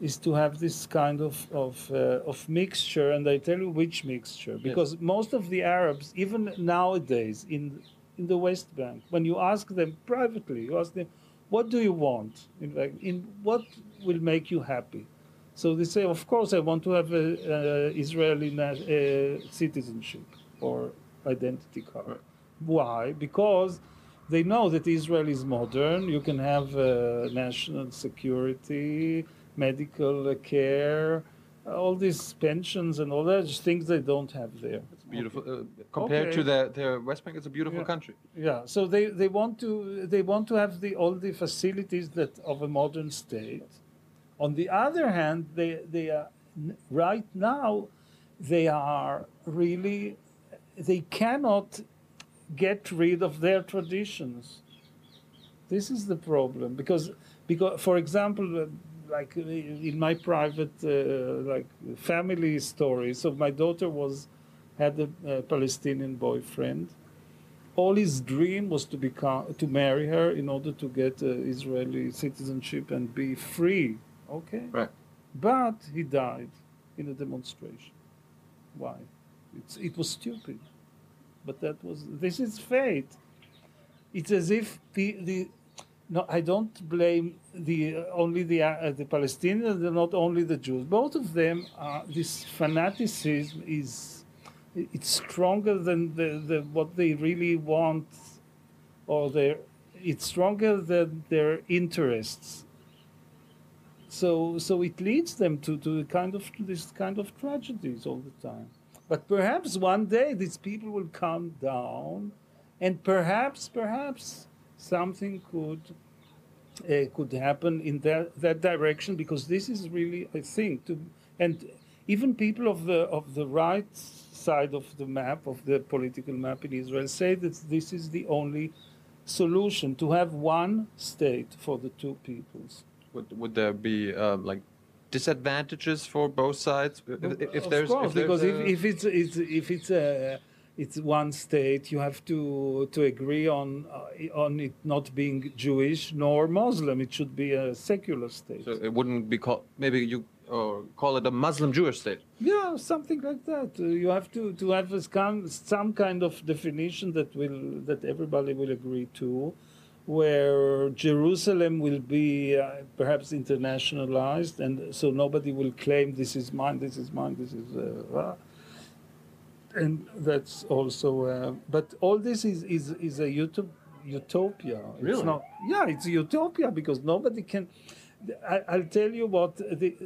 S1: is to have this kind of of uh, of mixture, and I tell you which mixture because most of the Arabs, even nowadays in in the West Bank, when you ask them privately, you ask them, "What do you want? In fact, in what will make you happy?" So they say, "Of course, I want to have a, a Israeli citizenship or identity card."
S2: Right.
S1: Why? Because they know that Israel is modern. You can have uh, national security, medical care, all these pensions and all that, just things they don't have there.
S2: Beautiful uh, compared
S1: Okay.
S2: to the, the West Bank. It's a beautiful
S1: Yeah.
S2: country.
S1: Yeah, so they, they want to they want to have the all the facilities that of a modern state. On the other hand, they they are right now they are really they cannot get rid of their traditions. This is the problem because because for example, uh, like uh, in my private uh, like family story, so my daughter was had a, a Palestinian boyfriend all his dream was to become to marry her in order to get uh, Israeli citizenship and be free. Okay,
S2: Right.
S1: but he died in a demonstration. Why? It's, it was stupid, but that was this is fate. It's as if the, the no, I don't blame the uh, only the uh, the Palestinians, not only the Jews. Both of them, are, this fanaticism is it's stronger than the, the what they really want, or their it's stronger than their interests. So so it leads them to to kind of this kind of tragedies all the time. But perhaps one day these people will calm down, and perhaps perhaps something could uh, could happen in that that direction because this is really I think to and even people of the of the right side of the map of the political map in Israel say that this is the only solution to have one state for the two peoples.
S2: Would would there be uh, like disadvantages for both sides if, if
S1: of
S2: there's
S1: course,
S2: if there's
S1: because
S2: a-
S1: if, if it's, it's if it's a it's one state, you have to to agree on uh, on it not being Jewish nor Muslim. It should be a secular state.
S2: so it wouldn't be called maybe you or call it a Muslim Jewish state.
S1: yeah, something like that. Uh, you have to to have some kind of definition that will that everybody will agree to, where Jerusalem will be uh, perhaps internationalized, and so nobody will claim this is mine, this is mine, this is. Uh, uh, and that's also, uh, but all this is is is a utop- utopia. It's
S2: Really?
S1: not. Yeah, it's a utopia because nobody can. I, I'll tell you what the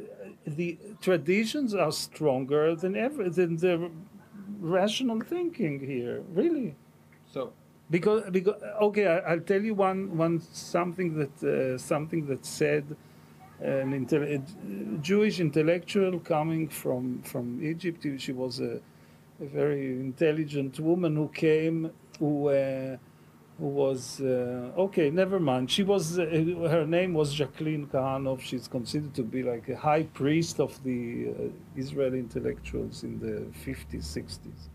S1: the traditions are stronger than ever than the rational thinking here. Really,
S2: So
S1: because because okay, I, I'll tell you one one something that uh, something that said an a Jewish intellectual coming from from Egypt. She was a, a very intelligent woman who came who. Uh, who was uh, okay? Never mind. She was uh, her name was Jacqueline Kahanoff. She's considered to be like a high priest of the uh, Israeli intellectuals in the 50s, 60s,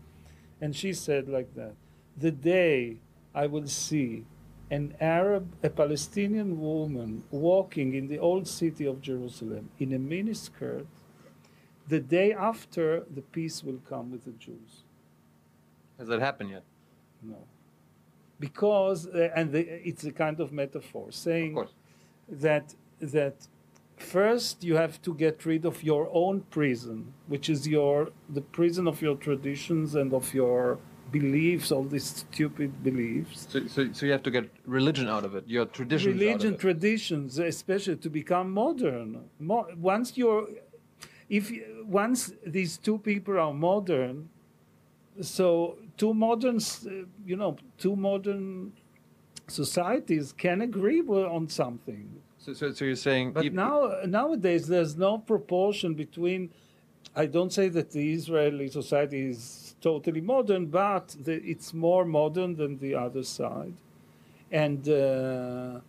S1: and she said like that: "The day I will see an Arab, a Palestinian woman walking in the old city of Jerusalem in a miniskirt, the day after the peace will come with the Jews."
S2: has that happened yet?
S1: No. Because, uh, and the, it's a kind of metaphor saying
S2: course.
S1: that, that first you have to get rid of your own prison, which is your, the prison of your traditions and of your beliefs, all these stupid beliefs.
S2: So, so, so you have to get religion out of it, your traditions. of
S1: religion
S2: it.
S1: traditions especially to become modern Mo- once you're if once these two people are modern so two modern uh, you know two modern societies can agree on something
S2: So, so, so you're saying,
S1: but now nowadays there's no proportion between I don't say that the Israeli society is totally modern, but the, it's more modern than the other side. And uh,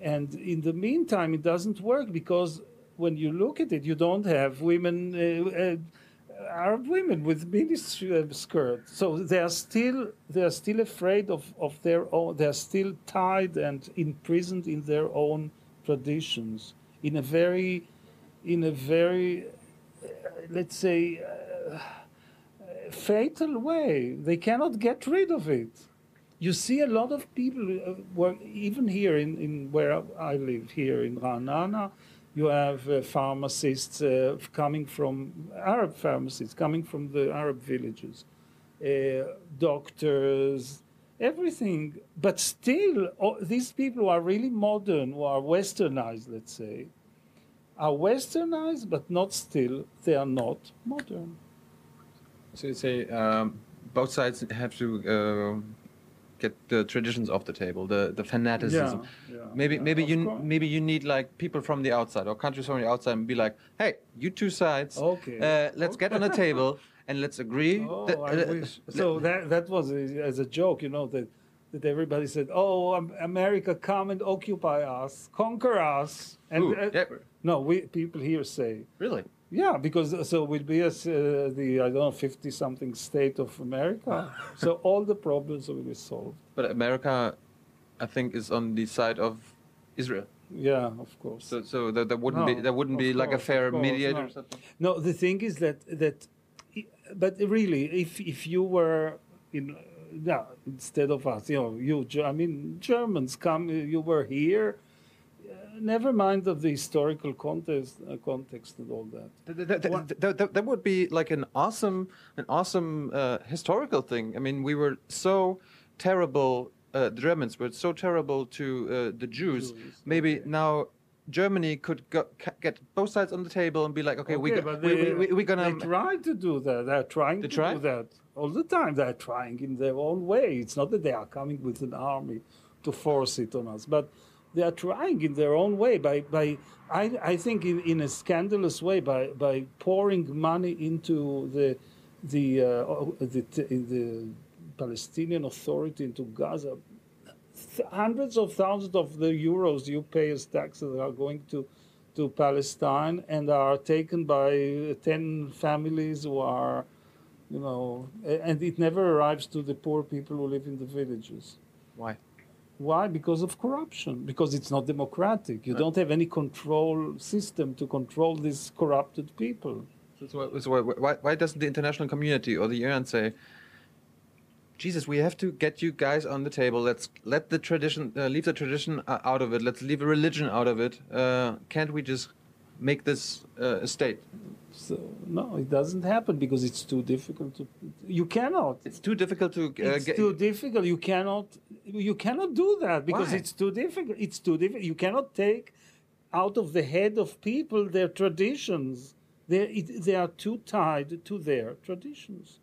S1: and in the meantime, it doesn't work because when you look at it, you don't have women, uh, uh, Arab women with mini skirts. So they are still they are still afraid of, of their own. They are still tied and imprisoned in their own traditions in a very in a very uh, let's say uh, fatal way. They cannot get rid of it. You see a lot of people, uh, even here in, in where I live, here in Ra'anana, you have uh, pharmacists uh, coming from Arab pharmacists coming from the Arab villages, uh, doctors, everything. But still, oh, these people who are really modern, who are westernized, let's say, are westernized, but not still, they are not modern.
S2: so you say um, both sides have to uh, get the traditions off the table, the, the fanaticism.
S1: yeah,
S2: Maybe
S1: yeah,
S2: maybe
S1: of
S2: you
S1: course.
S2: maybe you need like people from the outside or countries from the outside and be like, hey, you two sides,
S1: Okay.
S2: uh, let's get on a table and let's agree.
S1: Oh,
S2: that-
S1: I
S2: uh,
S1: wish. So that that was a, as a joke, you know, that that everybody said, "Oh, America, come and occupy us, conquer us." And
S2: Ooh,
S1: uh,
S2: yeah,
S1: no, we people here say,
S2: really?
S1: Yeah, because uh, so we'll be as uh, the I don't know fifty something state of America, so all the problems will be solved.
S2: But America, I think, is on the side of Israel.
S1: Yeah, of course.
S2: So so there, there wouldn't be
S1: No,
S2: there wouldn't
S1: of
S2: be like a fair
S1: course,
S2: mediator
S1: no.
S2: or something.
S1: No, the thing is that that, but really, if if you were in, yeah, instead of us, you know, you, I mean, Germans come, you were here, never mind of the historical context, uh, context and all that.
S2: That, that, that, that, would be like an awesome, an awesome uh, historical thing. I mean, we were so terrible. Uh, the Germans were so terrible to uh, the Jews.
S1: Jews,
S2: Maybe
S1: okay.
S2: now Germany could go, get both sides on the table and be like, okay, we,
S1: Okay,
S2: go, we,
S1: they,
S2: we, we, we're gonna.
S1: They try to do that. They're trying
S2: They
S1: to
S2: try?
S1: do that all the time. They're trying in their own way. It's not that they are coming with an army to force it on us, but they are trying in their own way by by. I, I think in, in a scandalous way by, by pouring money into the the uh, the, the Palestinian Authority into Gaza hundreds of thousands of the euros you pay as taxes are going to to Palestine and are taken by 10 families who are you know and it never arrives to the poor people who live in the villages
S2: Why?
S1: Why because of corruption because it's not democratic you
S2: Right.
S1: don't have any control system to control these corrupted people
S2: So, why- so why, why, why doesn't the international community or the UN say, Jesus, we have to get you guys on the table. Let's let the tradition, uh, leave the tradition uh, out of it. Let's leave a religion out of it. Uh, can't we just make this uh, a state?
S1: so no it doesn't happen because it's too difficult to you cannot
S2: It's too difficult to uh,
S1: it's
S2: get.
S1: too difficult. You cannot you cannot do that because
S2: Why?
S1: it's too difficult. It's too difficult. You cannot take out of the head of people their traditions. They they are too tied to their traditions.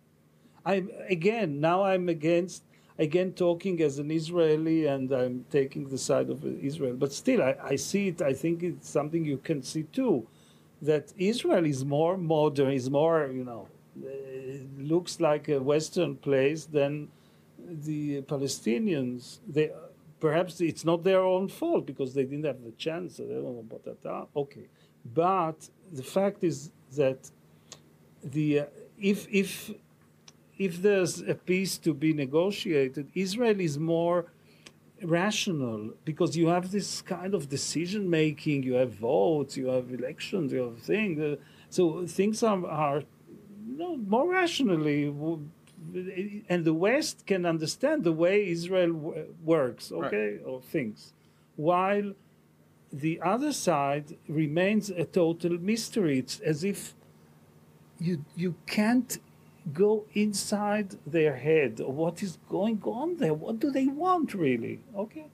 S1: I'm again now I'm against again talking as an Israeli and I'm taking the side of Israel. But still, I, I see it. I think it's something you can see too, that Israel is more modern, is more you know, uh, looks like a Western place than the Palestinians. They perhaps it's not their own fault because they didn't have the chance. They don't know about that. Okay, but the fact is that the uh, if if if there's a peace to be negotiated, Israel is more rational because you have this kind of decision making, you have votes, you have elections, you have things. Uh, so things are, are you know, more rationally. And the West can understand the way Israel w- works, okay, or thinks, while the other side remains a total mystery. It's as if you you can't go inside their head. What is going on there? What do they want really? Okay.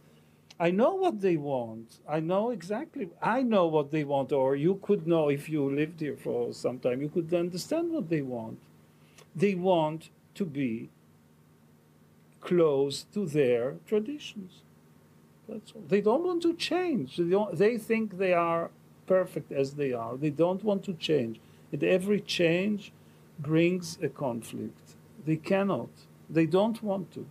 S1: I know what they want. I know exactly. I know what they want or you could know if you lived here for some time you could understand what they want. They want to be close to their traditions. That's all. they don't want to change. They, they think they are perfect as they are. They don't want to change. And every change brings a conflict. They cannot. They don't want to.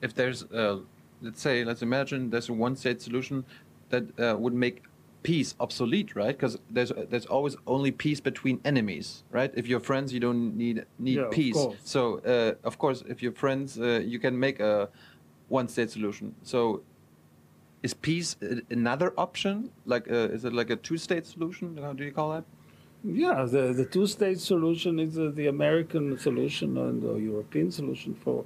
S2: if there's, uh, let's say, let's imagine there's a one-state solution that uh, would make peace obsolete, right? Because there's there's always only peace between enemies, right? If you're friends, you don't need need
S1: Yeah,
S2: peace.
S1: course.
S2: So uh, of course, if you're friends, uh, you can make a one-state solution. So is peace another option? Like, uh, is it like a two-state solution? How do you call that?
S1: Yeah, the, the two state solution is uh, the American solution and the European solution for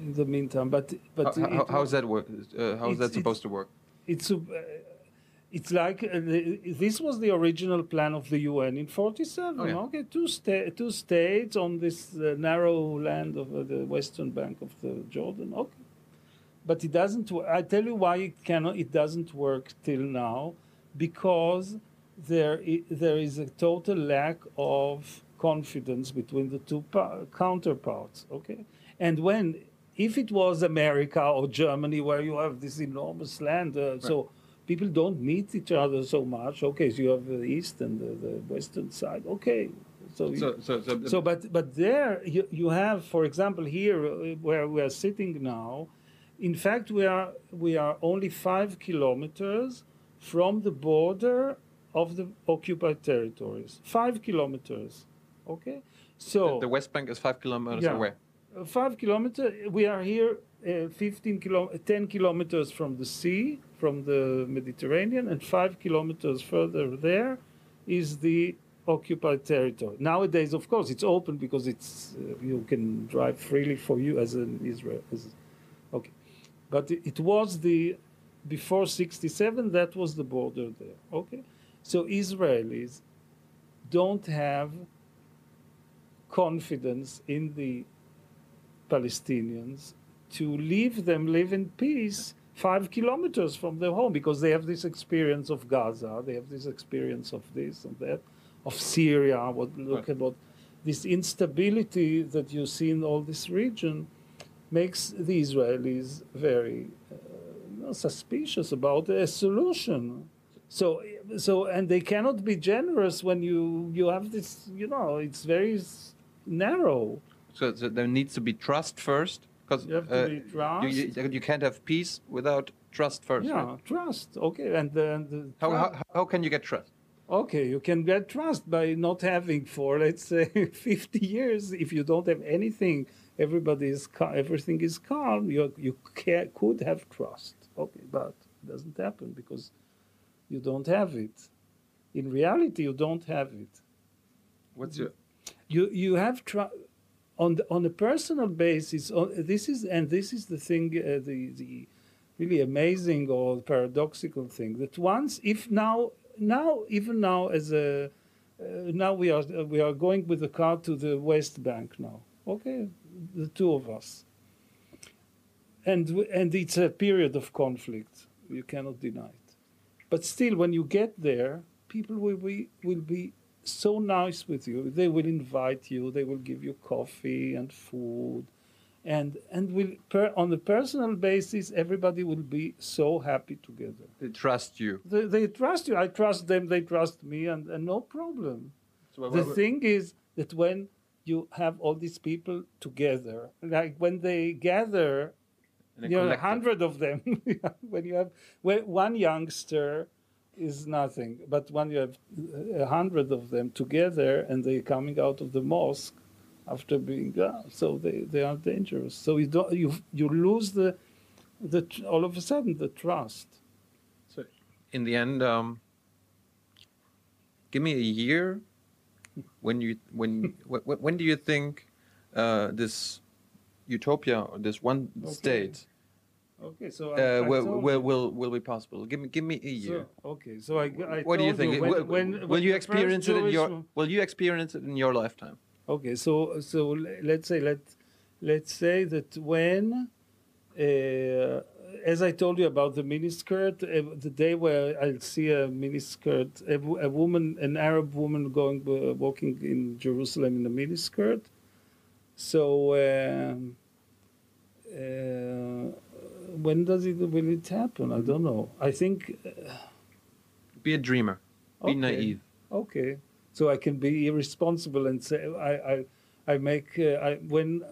S1: in the meantime. But but
S2: how, how, how's that work? Uh, how is that supposed to work?
S1: it's uh, it's like uh, the, this was the original plan of the UN in 47
S2: Oh, yeah.
S1: okay two sta- two states on this uh, narrow land of uh, the western bank of the Jordan okay but it doesn't I tell you why it cannot it doesn't work till now because there there is a total lack of confidence between the two counterparts okay and when if it was America or Germany where you have this enormous land uh, so people don't meet each other so much okay so you have the east and the, the western side okay so, you-
S2: So, so, so,
S1: so, but but there you, you have, for example, here uh, where we are sitting now. In fact, we are we are only five kilometers from the border of the occupied territories. Five kilometers, okay. So
S2: the West Bank is five kilometers
S1: Yeah.
S2: away.
S1: uh, five kilometers. We are here, uh, 15 kilo, 10 kilometers from the sea, from the Mediterranean, and five kilometers further there is the occupied territory. Nowadays, of course, it's open because it's uh, you can drive freely for you as an Israel. As, okay, but it, it was the before 67, that was the border there. Okay? So Israelis don't have confidence in the Palestinians to leave them live in peace five kilometers from their home because they have this experience of Gaza, they have this experience of this and that, of Syria. What look at what this instability that you see in all this region makes the Israelis very uh, suspicious about a solution. So, so, and they cannot be generous when you you have this. You know, it's very narrow.
S2: So, so there needs to be trust first, because
S1: You have to uh, be
S2: you, you, you can't have peace without trust first.
S1: Yeah,
S2: right?
S1: trust. Okay, and then the
S2: How, how how can you get trust?
S1: Okay, you can get trust by not having for let's say 50 years. If you don't have anything, everybody is cal- everything is calm. You you ca- could have trust. Okay, but it doesn't happen because you don't have it. In reality, you don't have it.
S2: What's your
S1: You you have tr- on the, on a personal basis. On, this is and this is the thing. Uh, the the really amazing or paradoxical thing that once if now now even now as a uh, now we are we are going with the car to the West Bank now. Okay, the two of us. And and it's a period of conflict. You cannot deny it. But still, when you get there, people will be will be so nice with you. They will invite you. They will give you coffee and food, and and will per, on a personal basis, everybody will be so happy together.
S2: they trust you?
S1: They, they trust you. I trust them. They trust me, and, and no problem.
S2: So
S1: The thing is that when you have all these people together, like when they gather,
S2: in a
S1: you know, a
S2: collective-
S1: hundred of them. when you have when one youngster is nothing, but when you have a hundred of them together and they're coming out of the mosque after being uh, so they, they are dangerous. So you don't you you lose the the all of a sudden the trust.
S2: So, in the end, um, give me a year when you when when, when do you think uh, this utopia or this one
S1: Okay.
S2: state
S1: Okay, so I,
S2: uh,
S1: I
S2: will, will will will be possible? Give me give me a year.
S1: So, okay, so I, I
S2: what do you think?
S1: when-
S2: will,
S1: when-
S2: will
S1: when
S2: you experience it in your Will you experience it in your lifetime?
S1: Okay, so so let's say let let's say that when, uh, as I told you about the miniskirt, uh, the day where I'll see a miniskirt, a, a woman, an Arab woman going uh, walking in Jerusalem in a miniskirt. So um, uh, when does it will it happen? I don't know. I think
S2: Be a dreamer. Be
S1: Okay.
S2: naive.
S1: Okay, so I can be irresponsible and say I I, I make uh, I when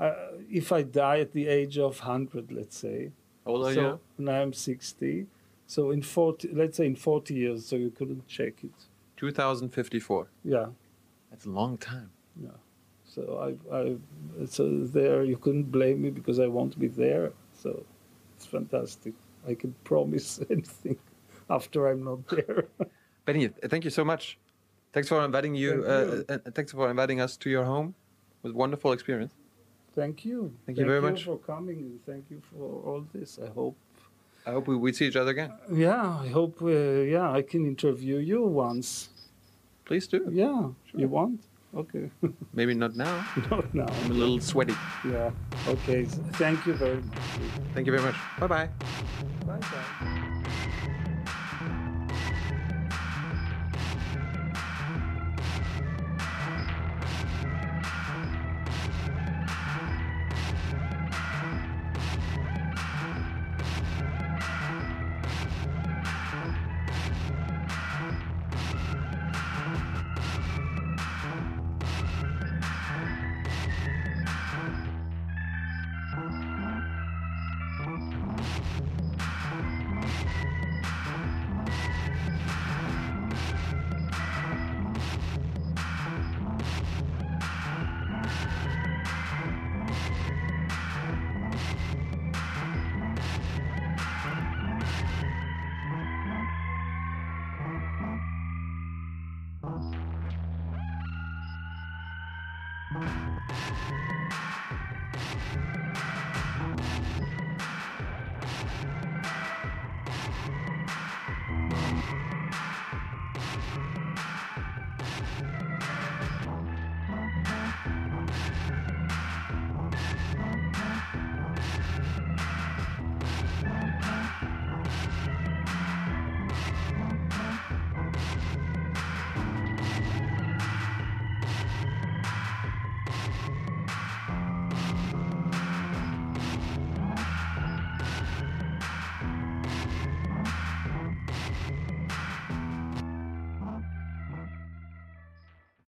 S1: uh, if I die at the age of hundred, let's say.
S2: How old are
S1: so
S2: you?
S1: now I'm sixty. So in forty, let's say in forty years, so you couldn't check it.
S2: 2054.
S1: Yeah,
S2: That's a long time.
S1: yeah. So I I so there you couldn't blame me because I won't be there. So it's fantastic. I can promise anything after I'm not there.
S2: Benny, thank you so much. Thanks for inviting you.
S1: Thank
S2: uh,
S1: you.
S2: Uh, uh, thanks for inviting us to your home. It was a wonderful experience.
S1: Thank you.
S2: Thank you very much.
S1: for coming and thank you for all this. I hope.
S2: I hope we, we see each other again.
S1: Yeah, I hope. Uh, yeah, I can interview you once.
S2: Please do.
S1: Yeah, you want? Okay.
S2: Maybe not now.
S1: Not now.
S2: I'm a little sweaty.
S1: Yeah. Okay. Thank you very much.
S2: Thank you very much. Bye bye.
S1: Bye bye.